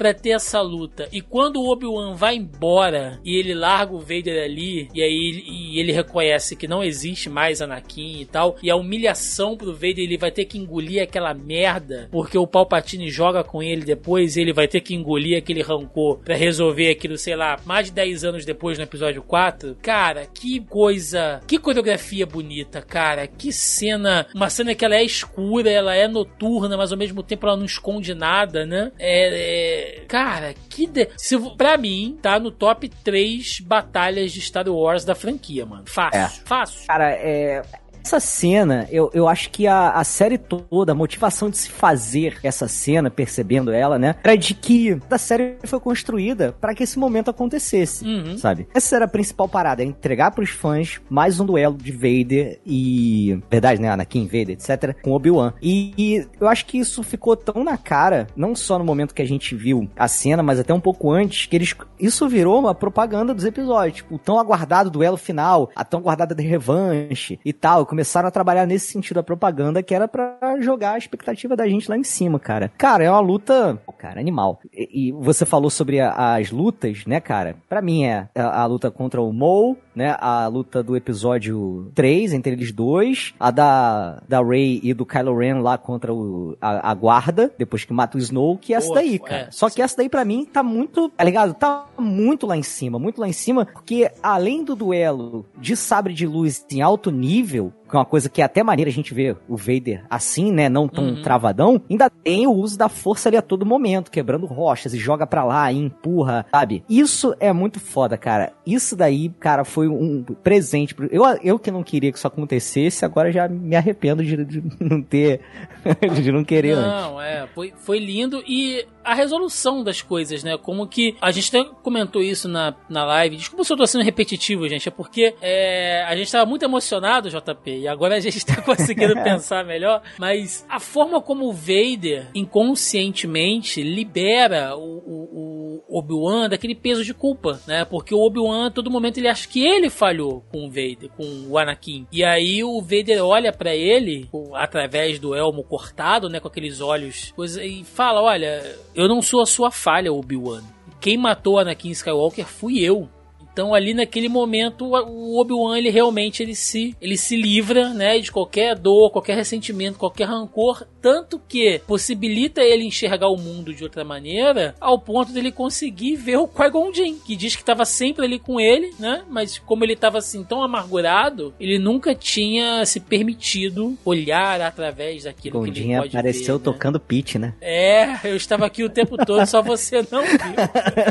para ter essa luta. E quando o Obi-Wan vai embora e ele larga o Vader ali, e aí ele, e ele reconhece que não existe mais Anakin e tal, e a humilhação pro Vader, ele vai ter que engolir aquela merda, porque o Palpatine joga com ele depois, ele vai ter que engolir aquele rancor para resolver aquilo, sei lá, mais de 10 anos depois no episódio 4. Cara, que coisa, que coreografia bonita, cara, que cena, uma cena que ela é escura, ela é noturna, mas ao mesmo tempo ela não esconde nada, né? é, é Cara, que. De... Se, pra mim, tá no top 3 batalhas de Star Wars da franquia, mano. Fácil. É. Fácil. Cara, é essa cena, eu, eu acho que a, a série toda, a motivação de se fazer essa cena, percebendo ela, né? Era de que a série foi construída para que esse momento acontecesse, uhum. sabe? Essa era a principal parada, é entregar pros fãs mais um duelo de Vader e. Verdade, né? Anakin, Vader, etc. com Obi-Wan. E, e eu acho que isso ficou tão na cara, não só no momento que a gente viu a cena, mas até um pouco antes, que eles. Isso virou uma propaganda dos episódios. Tipo, o tão aguardado duelo final, a tão aguardada de revanche e tal. Começaram a trabalhar nesse sentido a propaganda que era para jogar a expectativa da gente lá em cima, cara. Cara, é uma luta, cara, animal. E, e você falou sobre a, as lutas, né, cara? Para mim é a, a, luta contra o Maul, né? A luta do episódio 3 entre eles dois, a da da Rey e do Kylo Ren lá contra o, a, a guarda, depois que mata o Snow, que é essa daí, cara. É. Só que essa daí para mim tá muito, tá ligado? Tá muito lá em cima, muito lá em cima, porque além do duelo de sabre de luz em alto nível, que é uma coisa que é até maneira a gente ver o Vader assim, né, não tão uhum. travadão, ainda tem o uso da força ali a todo momento, quebrando rochas e joga pra lá e empurra, sabe? Isso é muito foda, cara. Isso daí, cara, foi um presente. Pro... Eu, eu que não queria que isso acontecesse, agora já me arrependo de, de não ter, de não querer não, antes. Não, é, foi, foi lindo e a resolução das coisas, né? Como que a gente até comentou isso na, na live. Desculpa se eu tô sendo repetitivo, gente, é porque é, a gente tava muito emocionado, JP, e agora a gente tá conseguindo pensar melhor. Mas a forma como o Vader inconscientemente libera o, o, o Obi-Wan daquele peso de culpa, né? Porque o Obi-Wan, a todo momento, ele acha que ele falhou com o Vader, com o Anakin. E aí o Vader olha para ele, através do elmo cortado, né? Com aqueles olhos, e fala: Olha eu não sou a sua falha, Obi-Wan. Quem matou Anakin Skywalker fui eu. Então ali naquele momento o Obi-Wan ele realmente ele se ele se livra, né, de qualquer dor, qualquer ressentimento, qualquer rancor, tanto que possibilita ele enxergar o mundo de outra maneira, ao ponto dele conseguir ver o Qui-Gon Jinn, que diz que estava sempre ali com ele, né? Mas como ele estava assim tão amargurado, ele nunca tinha se permitido olhar através daquilo Gondinha que ele pode apareceu ver, né? tocando pitch, né? É, eu estava aqui o tempo todo, só você não viu.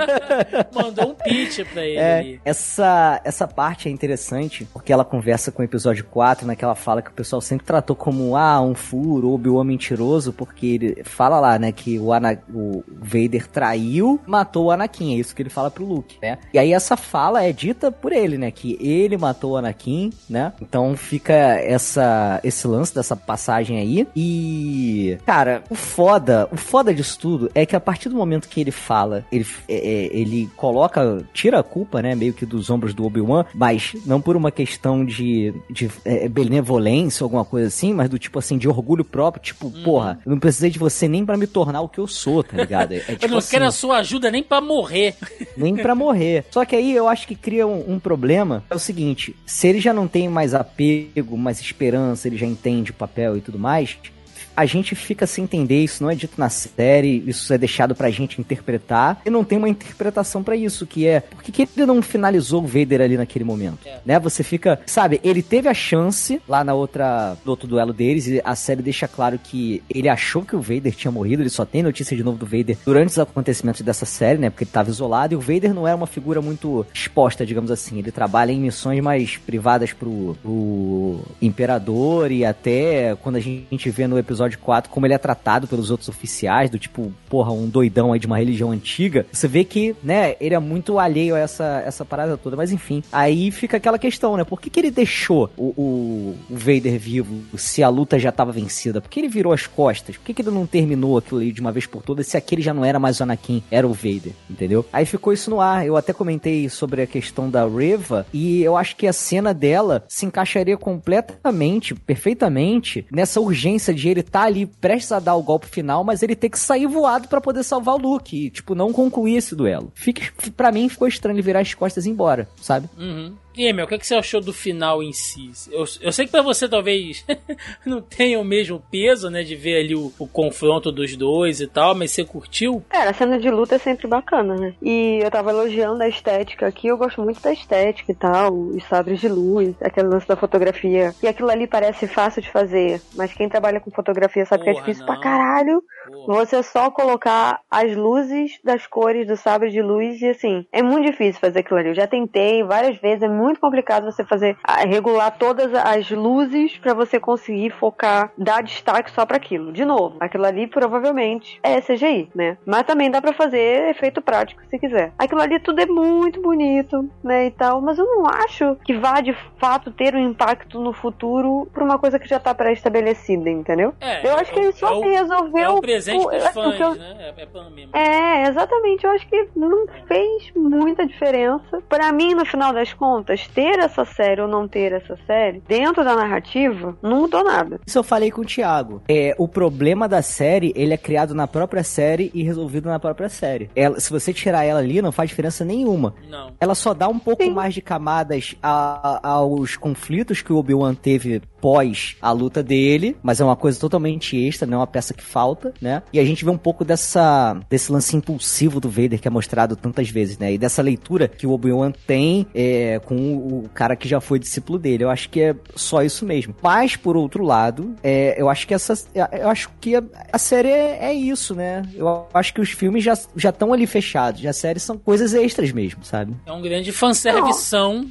Mandou um pitch pra ele. É, essa, essa parte é interessante, porque ela conversa com o episódio 4, naquela fala que o pessoal sempre tratou como, ah, um furo, ou Obi-Wan mentiroso, porque ele fala lá, né, que o, Ana, o Vader traiu, matou o Anakin, é isso que ele fala pro Luke, né? E aí essa fala é dita por ele, né, que ele matou o Anakin, né? Então fica essa, esse lance dessa passagem aí. E, cara, o foda, o foda disso tudo é que a partir do momento que ele fala, ele, é, é ele coloca, tira a culpa, né, meio que dos ombros do Obi-Wan, mas não por uma questão de, de é, benevolência ou alguma coisa assim, mas do tipo assim, de orgulho próprio, tipo, hum. porra, eu não precisei de você nem para me tornar o que eu sou, tá ligado? É, é tipo eu não assim, quero a sua ajuda nem para morrer. Nem para morrer. Só que aí eu acho que cria um, um problema, é o seguinte, se ele já não tem mais apego, mais esperança, ele já entende o papel e tudo mais, a gente fica sem entender, isso não é dito na série, isso é deixado pra gente interpretar, e não tem uma interpretação para isso, que é, por que, ele não finalizou o Vader ali naquele momento? É. Né? Você fica, sabe, ele teve a chance lá na outra, no outro duelo deles, e a série deixa claro que ele achou que o Vader tinha morrido, ele só tem notícia de novo do Vader durante os acontecimentos dessa série, né, porque ele tava isolado, e o Vader não era uma figura muito exposta, digamos assim, ele trabalha em missões mais privadas pro, pro Imperador, e até quando a gente vê no episódio episódio 4, como ele é tratado pelos outros oficiais, do tipo, porra, um doidão aí de uma religião antiga, você vê que, né, ele é muito alheio a essa, essa parada toda. Mas enfim, aí fica aquela questão, né? Por que, que ele deixou o, o, o Vader vivo se a luta já estava vencida? Por que ele virou as costas? Por que, que ele não terminou aquilo ali de uma vez por todas se aquele já não era mais o Anakin, era o Vader, entendeu? Aí ficou isso no ar. Eu até comentei sobre a questão da Reva e eu acho que a cena dela se encaixaria completamente, perfeitamente, nessa urgência de ele tá ali prestes a dar o golpe final, mas ele tem que sair voado para poder salvar o Luke e, tipo, não concluir esse duelo. Fica, pra mim ficou estranho ele virar as costas e ir embora, sabe? Uhum. E aí, meu, o que, é que você achou do final em si? Eu, eu sei que pra você talvez não tenha o mesmo peso, né, de ver ali o, o, confronto dos dois e tal, mas você curtiu? É, a cena de luta é sempre bacana, né? E eu tava elogiando a estética aqui, eu gosto muito da estética e tal, os sabres de luz, aquele lance da fotografia. E aquilo ali parece fácil de fazer, mas quem trabalha com fotografia sabe Porra, que é difícil não. pra caralho. Porra. Você só colocar as luzes das cores do sabre de luz e assim, é muito difícil fazer aquilo ali. Eu já tentei várias vezes, é muito complicado você fazer regular todas as luzes pra você conseguir focar, dar destaque só pra aquilo. De novo, aquilo ali provavelmente é CGI, né? Mas também dá pra fazer efeito prático se quiser. Aquilo ali tudo é muito bonito, né, e tal, mas eu não acho que vá de fato ter um impacto no futuro pra uma coisa que já tá pré-estabelecida, entendeu? É, eu acho que ele só é o- resolveu. É o presente eu dos acho fãs, eu- né? É, é. É, exatamente. Eu acho que não fez muita diferença. Pra mim, no final das contas, ter essa série ou não ter essa série, dentro da narrativa, não mudou nada. Isso eu falei com o Thiago. É, o problema da série, ele é criado na própria série e resolvido na própria série. Ela, se você tirar ela ali, não faz diferença nenhuma. Não. Ela só dá um pouco Sim. mais de camadas a- a- aos conflitos que o Obi-Wan teve pós a luta dele, mas é uma coisa totalmente extra, não é uma peça que falta, né? E a gente vê um pouco dessa desse lance impulsivo do Vader que é mostrado tantas vezes, né? E dessa leitura que o Obi-Wan tem é, com o, cara que já foi discípulo dele. Eu acho que é só isso mesmo. Mas por outro lado, é, eu acho que essa eu acho que a, a série é, é isso, né? Eu acho que os filmes já já estão ali fechados. E a série são coisas extras mesmo, sabe? É um grande fanservição.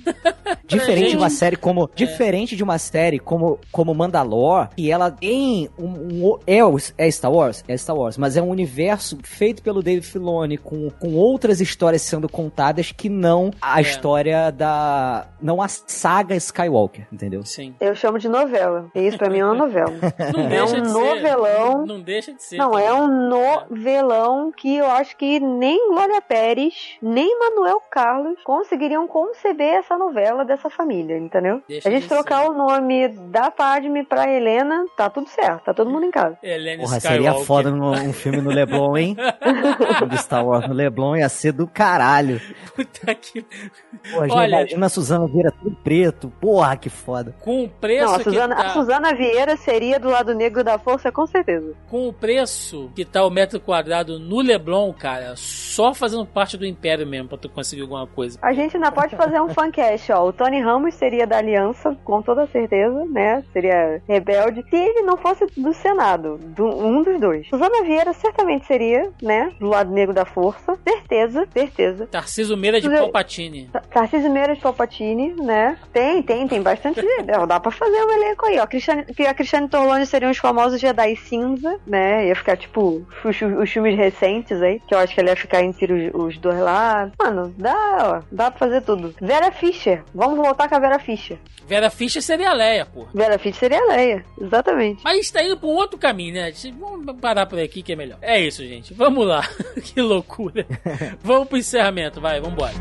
Diferente de uma série como. Diferente de uma série como, como Mandalore, que ela tem um. um- é, é Star Wars? É Star Wars, mas é um universo feito pelo Dave Filoni, com, com outras histórias sendo contadas que não a É. história da. Não a saga Skywalker, entendeu? Sim. Eu chamo de novela. E isso pra mim é uma novela. Não É deixa um de ser. novelão. Não deixa de ser. Não, é um novelão que eu acho que nem Glória Pérez, nem Manuel Carlos conseguiriam conceber essa novela dessa família, entendeu? Deixa a gente de trocar ser. o nome da Padme pra Helena, tá tudo certo, tá todo mundo em casa. Helena Porra, Skywalker. seria foda no- um filme no Leblon, hein? Um Star Wars no Leblon ia ser do caralho. Puta que... Porra, Olha- imagina a Suzana Vieira tudo preto. Porra, que foda. Com o preço Não, a que Suzana, tá... a Suzana Vieira seria do lado negro da força, com certeza. Com o preço que tá o metro quadrado no Leblon, cara, só fazendo parte do Império mesmo pra tu conseguir alguma coisa. A gente ainda pode fazer um fancast, ó. O Tony Ramos seria da Aliança, com toda certeza, né? Seria rebelde. Se ele não fosse do Senado, do, um dos dois. Suzana Vieira certamente seria, né? Do lado negro da força. Certeza, certeza. Tarciso Meira de Tudo- Palpatine. Ta- Tarcísio Meira de Palpatine, né? Tem, tem, tem bastante. Dá pra fazer um elenco aí, ó. Cristiane, que a Cristiane Torlone seriam os famosos Jedi cinza, né? Ia ficar tipo os, os filmes recentes aí, que eu acho que ele ia ficar entre os, os dois lá. Mano, dá, ó. Dá pra fazer tudo. Vera Fischer. Vamos voltar com a Vera Fischer. Vera Fischer seria a Leia, pô. Vera Fischer seria a Leia. Exatamente. Mas está indo pra um outro caminho, né? Vamos parar por aqui que é melhor. É isso, gente. Vamos lá. que loucura. Vamos pro encerramento, vai, vambora.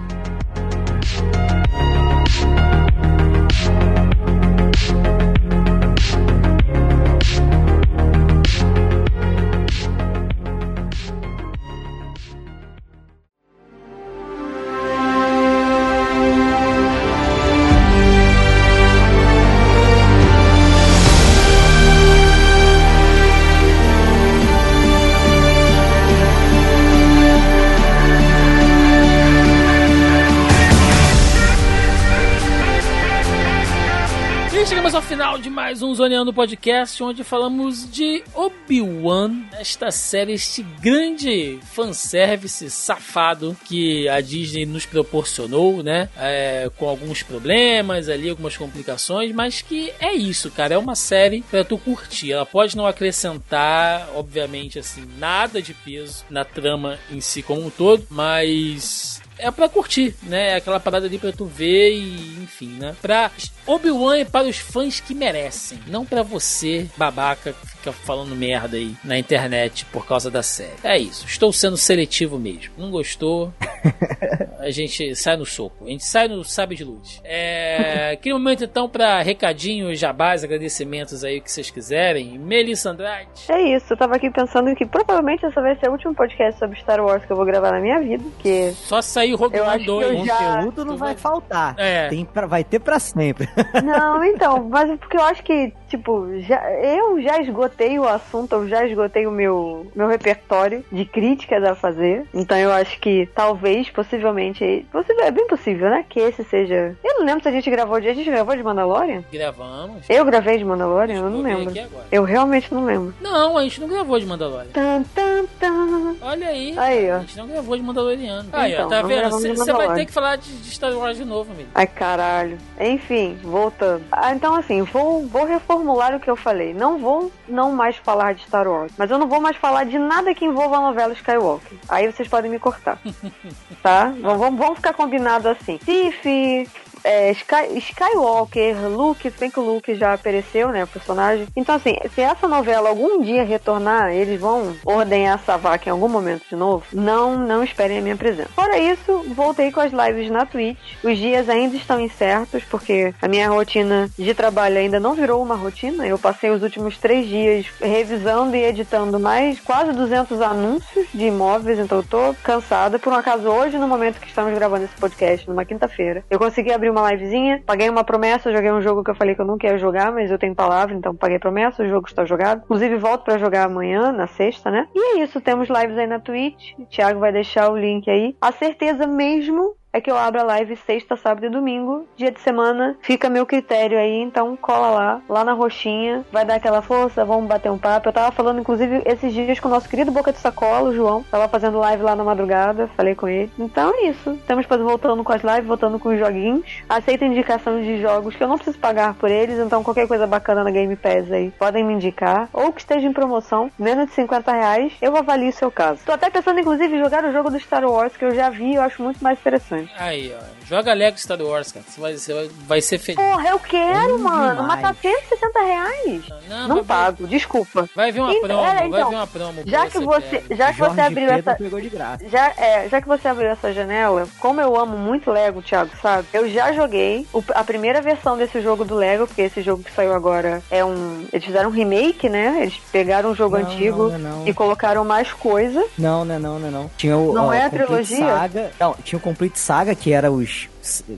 Mais um Zoneando Podcast, onde falamos de Obi-Wan, esta série, este grande fanservice safado que a Disney nos proporcionou, né? É, com alguns problemas ali, algumas complicações, mas que é isso, cara. É uma série pra tu curtir. Ela pode não acrescentar, obviamente, assim, nada de peso na trama em si como um todo, mas é pra curtir, né? É aquela parada ali pra tu ver e, enfim, né? Pra Obi-Wan é para os fãs que merecem, não pra você, babaca, que fica falando merda aí na internet por causa da série. É isso, estou sendo seletivo mesmo. Não gostou? A gente sai no soco, a gente sai no sabe de luz. É, aquele momento então pra recadinhos, jabás, agradecimentos aí que vocês quiserem. Melissa Andrade. É isso. Eu tava aqui pensando que provavelmente esse vai ser o último podcast sobre Star Wars que eu vou gravar na minha vida. Porque Só saiu Rogue Eu One acho que eu 2. já- Conteúdo não vai vai- faltar. É. Tem pra, vai ter pra sempre. Não, então, mas é porque eu acho que, tipo, já, eu já esgotei o assunto, eu já esgotei o meu, meu repertório de críticas a fazer. Então eu acho que talvez, possivelmente, possível, é bem possível, né? Que esse seja. Eu não lembro se a gente gravou de. A gente gravou de Mandalorian? Gravamos. Eu gravei de Mandalorian? Eu não lembro. Eu realmente não lembro. Não, a gente não gravou de Mandalorian. Tan, tan, tan. Olha aí. Aí, ó. A gente não gravou de Mandaloriano. Aí, ó, Então, tá não vendo? Você vai ter que falar de, de Star Wars de novo, amigo. Ai, caralho. Enfim, voltando. Ah, então, assim, vou, vou reformular o que eu falei. Não vou não mais falar de Star Wars. Mas eu não vou mais falar de nada que envolva a novela Skywalker. Aí vocês podem me cortar. tá? Vamos, vamos ficar combinado assim. Sif, é, Sky- Skywalker, Luke, se bem que o Luke já apareceu, né, o personagem. Então, assim, se essa novela algum dia retornar, eles vão ordenhar essa vaca em algum momento de novo, não, não esperem a minha presença. Fora isso, voltei com as lives na Twitch. Os dias ainda estão incertos, porque a minha rotina de trabalho ainda não virou uma rotina. Eu passei os últimos três dias revisando e editando mais quase 200 anúncios de imóveis, então eu tô cansada. Por um acaso, hoje, no momento que estamos gravando esse podcast, numa quinta-feira, eu consegui abrir uma livezinha, paguei uma promessa, joguei um jogo que eu falei que eu não quero jogar, mas eu tenho palavra, então paguei promessa, o jogo está jogado. Inclusive, volto pra jogar amanhã, na sexta, né? E é isso, temos lives aí na Twitch. O Thiago vai deixar o link aí. A certeza mesmo é que eu abro a live sexta, sábado e domingo. Dia de semana fica meu critério aí, então cola lá, lá na roxinha, vai dar aquela força, vamos bater um papo. Eu tava falando, inclusive, esses dias com o nosso querido Boca de Sacola, o João. Tava fazendo live lá na madrugada, falei com ele. Então é isso. Estamos voltando com as lives, voltando com os joguinhos. Aceito indicações de jogos que eu não preciso pagar por eles, então qualquer coisa bacana na Game Pass aí, podem me indicar. Ou que esteja em promoção, menos de 50 reais, eu avalio o seu caso. Tô até pensando, inclusive, em jogar o jogo do Star Wars, que eu já vi e eu acho muito mais interessante. Aí, ó. Joga Lego Star Wars, cara. Você vai, você vai, vai ser feliz. Porra, eu quero, Bom mano. Mas tá demais. 160 reais. Não, Não vai, pago, desculpa. vai vir uma Então, promo, é, vai então, vir uma promo. Já que você, pega. já que Jorge você abriu Pedro essa, pegou de graça. já, é, já que você abriu essa janela, como eu amo muito Lego, Thiago, sabe? Eu já joguei o- a primeira versão desse jogo do Lego, porque esse jogo que saiu agora é um. Eles fizeram um remake, né? Eles pegaram um jogo Não, antigo não, não, não. e colocaram mais coisa. Não, não, não, não, não. Tinha o, Não ó, é a trilogia? Saga. Não, tinha o Complete Saga, que era os,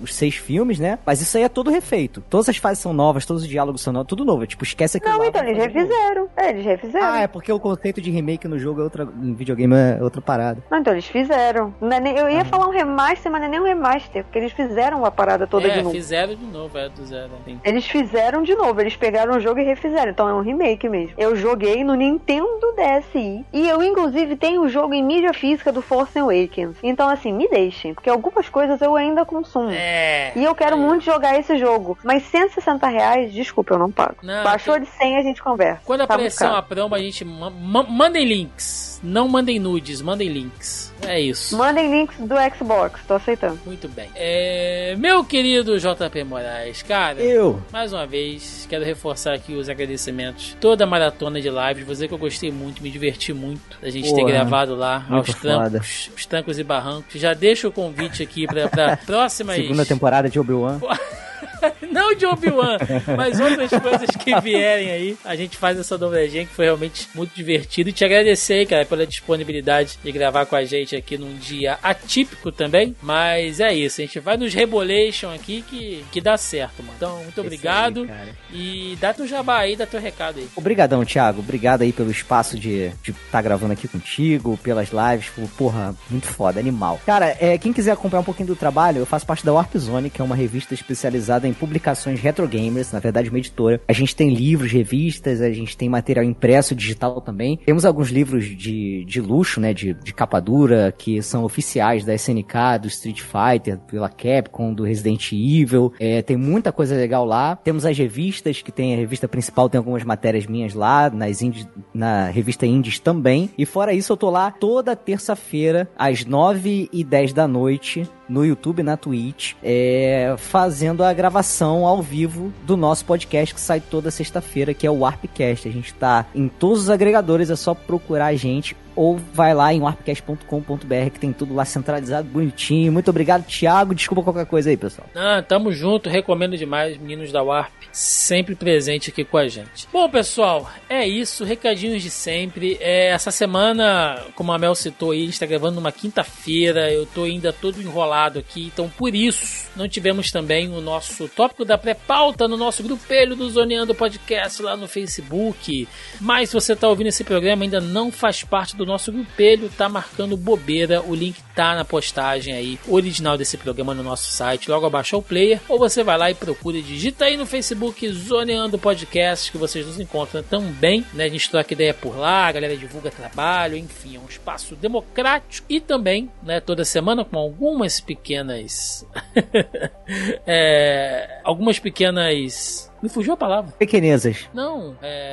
os seis filmes, né? Mas isso aí é todo refeito. Todas as fases são novas, todos os diálogos são novos, tudo novo. Tipo, esquece aquilo Não, lá, então eles refizeram. É, eles refizeram. Ah, é porque o conceito de remake no jogo é outra. Em videogame é outra parada. Não, então eles fizeram. Não é nem- eu ia falar um remaster, mas não é nem um remaster, porque eles fizeram a parada toda é, de novo. fizeram de novo, é do zero. Sim. Eles fizeram de novo, eles pegaram o jogo e refizeram, então é um remake mesmo. Eu joguei no Nintendo DSi e eu inclusive tenho o jogo em mídia física do Force Awakens. Então assim, me deixem, porque algumas coisas eu ainda consumo. É. E eu quero Aí. muito jogar esse jogo, mas 160 reais, desculpa, eu não pago. Não, Baixou tem- de 100 a gente conversa. Quando Tá uma caro. promo, a gente ma ma- mandem links. Não mandem nudes, mandem links. É isso. Mandem links do Xbox, tô aceitando. Muito bem. É, meu querido JP Moraes, cara. Eu. Mais uma vez, quero reforçar aqui os agradecimentos. Toda a maratona de lives, você que eu gostei muito, me diverti muito da gente ter Porra, gravado lá aos trancos, os trancos e barrancos. Já deixo o convite aqui pra, pra próximas. Segunda temporada de Obi-Wan. Não de Obi-Wan, mas outras coisas que vierem aí. A gente faz essa dobradinha que foi realmente muito divertido. E te agradecer, cara, pela disponibilidade de gravar com a gente aqui num dia atípico também. Mas é isso, a gente vai nos Rebolation aqui que, que dá certo, mano. Então, muito obrigado. Aí, e dá teu jabá aí, dá teu recado aí. Obrigadão, Thiago. Obrigado aí pelo espaço de estar gravando aqui contigo, pelas lives. Porra, muito foda, animal. Cara, é, quem quiser acompanhar um pouquinho do trabalho, eu faço parte da Warp Zone, que é uma revista especializada em publicações retro gamers, na verdade uma editora. A gente tem livros, revistas, a gente tem material impresso, digital também. Temos alguns livros de, de luxo, né, de, de capa dura, que são oficiais da SNK, do Street Fighter, pela Capcom, do Resident Evil. É, tem muita coisa legal lá. Temos as revistas, que tem a revista principal, tem algumas matérias minhas lá, nas indies, na revista Indies também. E fora isso, eu tô lá toda terça-feira, às 9 e 10 da noite, no YouTube na Twitch, é, fazendo a gravação ao vivo do nosso podcast que sai toda sexta-feira, que é o Warpcast. A gente tá em todos os agregadores, é só procurar a gente ou vai lá em warpcast.com.br que tem tudo lá centralizado, bonitinho. Muito obrigado, Thiago. Desculpa qualquer coisa aí, pessoal. Ah, tamo junto, recomendo demais, meninos da Warp, sempre presente aqui com a gente. Bom, pessoal, é isso, recadinhos de sempre. É, essa semana, como a Mel citou aí, a gente tá gravando numa quinta-feira, eu tô ainda todo enrolado aqui, então por isso não tivemos também o nosso tópico da pré-pauta no nosso grupelho do Zoneando Podcast lá no Facebook. Mas se você tá ouvindo esse programa ainda não faz parte do do nosso grupelho tá marcando bobeira. O link tá na postagem aí, original desse programa no nosso site, logo abaixo o player. Ou você vai lá e procura e digita aí no Facebook Zoneando Podcast, que vocês nos encontram também. Né? A gente troca ideia por lá, a galera divulga trabalho, enfim, é um espaço democrático e também, né, toda semana com algumas pequenas. é, algumas pequenas. Me fugiu a palavra. Pequenezas. Não, é.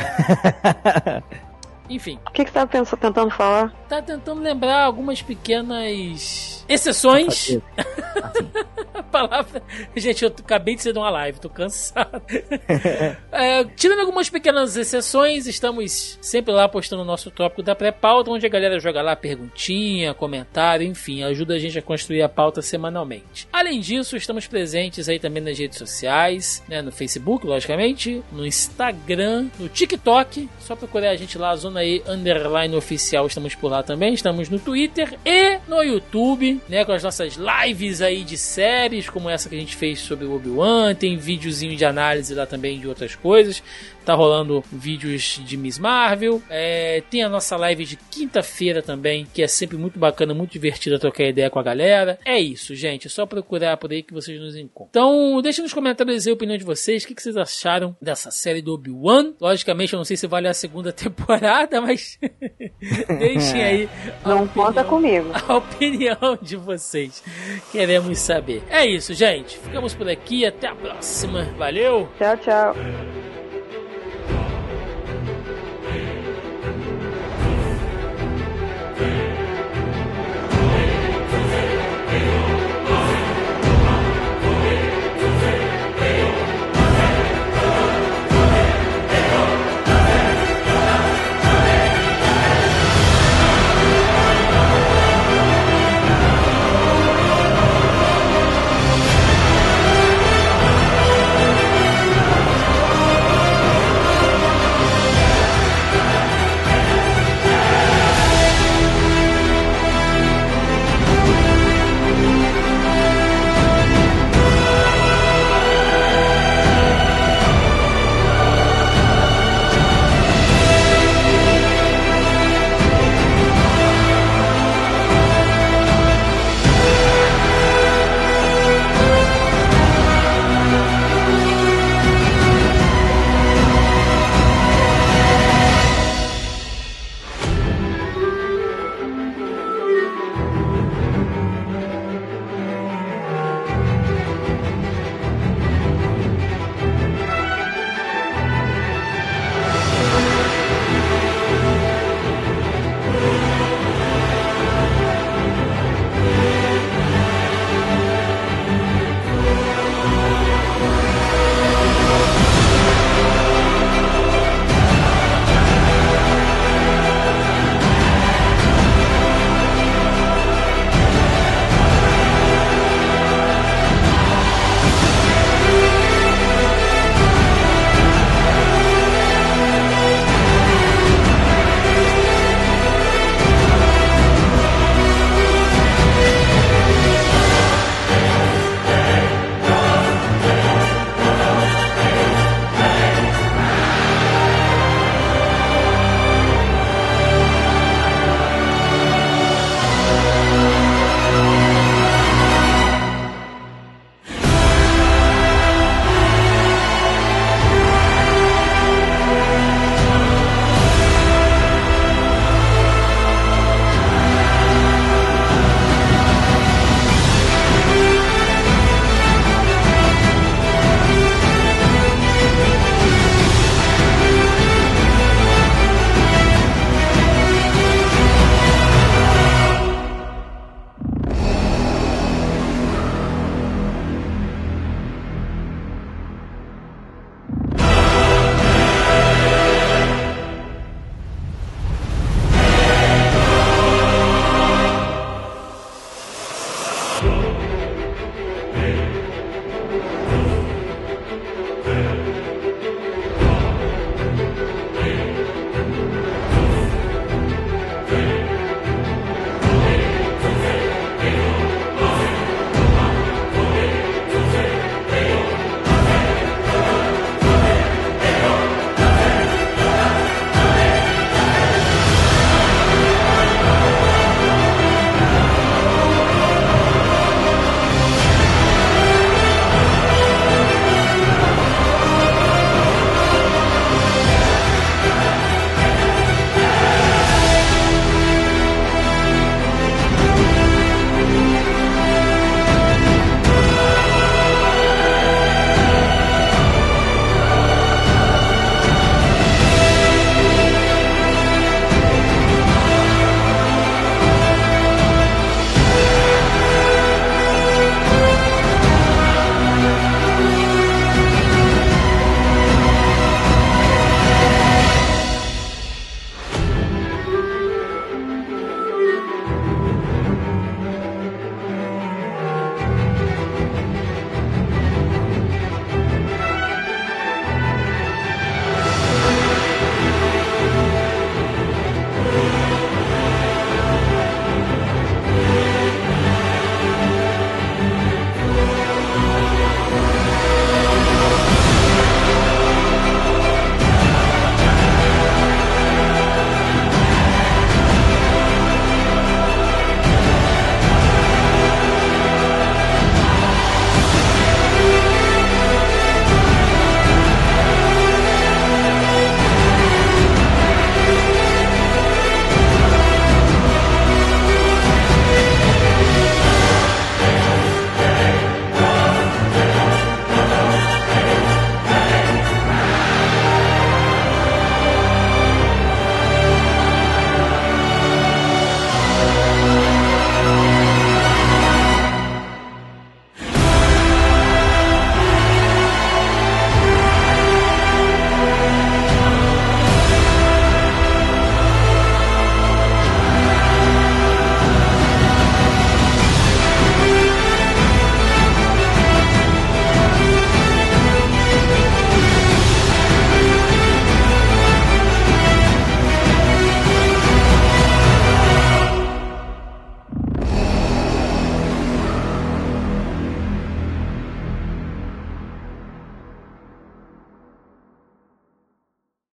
Enfim. O que, que você tá pensando, tentando falar? Tá tentando lembrar algumas pequenas exceções. a palavra. Gente, eu acabei de ser de uma live, tô cansado. é, tirando algumas pequenas exceções, estamos sempre lá postando o nosso tópico da pré-pauta, onde a galera joga lá perguntinha, comentário, enfim, ajuda a gente a construir a pauta semanalmente. Além disso, estamos presentes aí também nas redes sociais, né, no Facebook, logicamente, no Instagram, no TikTok, só procurar a gente lá, Zona E Underline Oficial, estamos por lá também, estamos no Twitter e no YouTube, né, com as nossas lives aí de séries, como essa que a gente fez sobre o Obi-Wan, tem videozinho de análise lá também de outras coisas. Tá rolando vídeos de Miss Marvel. É, tem a nossa live de quinta-feira também, que é sempre muito bacana, muito divertida trocar ideia com a galera. É isso, gente. É só procurar por aí que vocês nos encontram. Então, deixem nos comentários aí a opinião de vocês. O que, vocês acharam dessa série do Obi-Wan? Logicamente, eu não sei se vale a segunda temporada, mas deixem aí. Não opinião, conta comigo. A opinião de vocês. Queremos saber. É isso, gente. Ficamos por aqui. Até a próxima. Valeu. Tchau, tchau.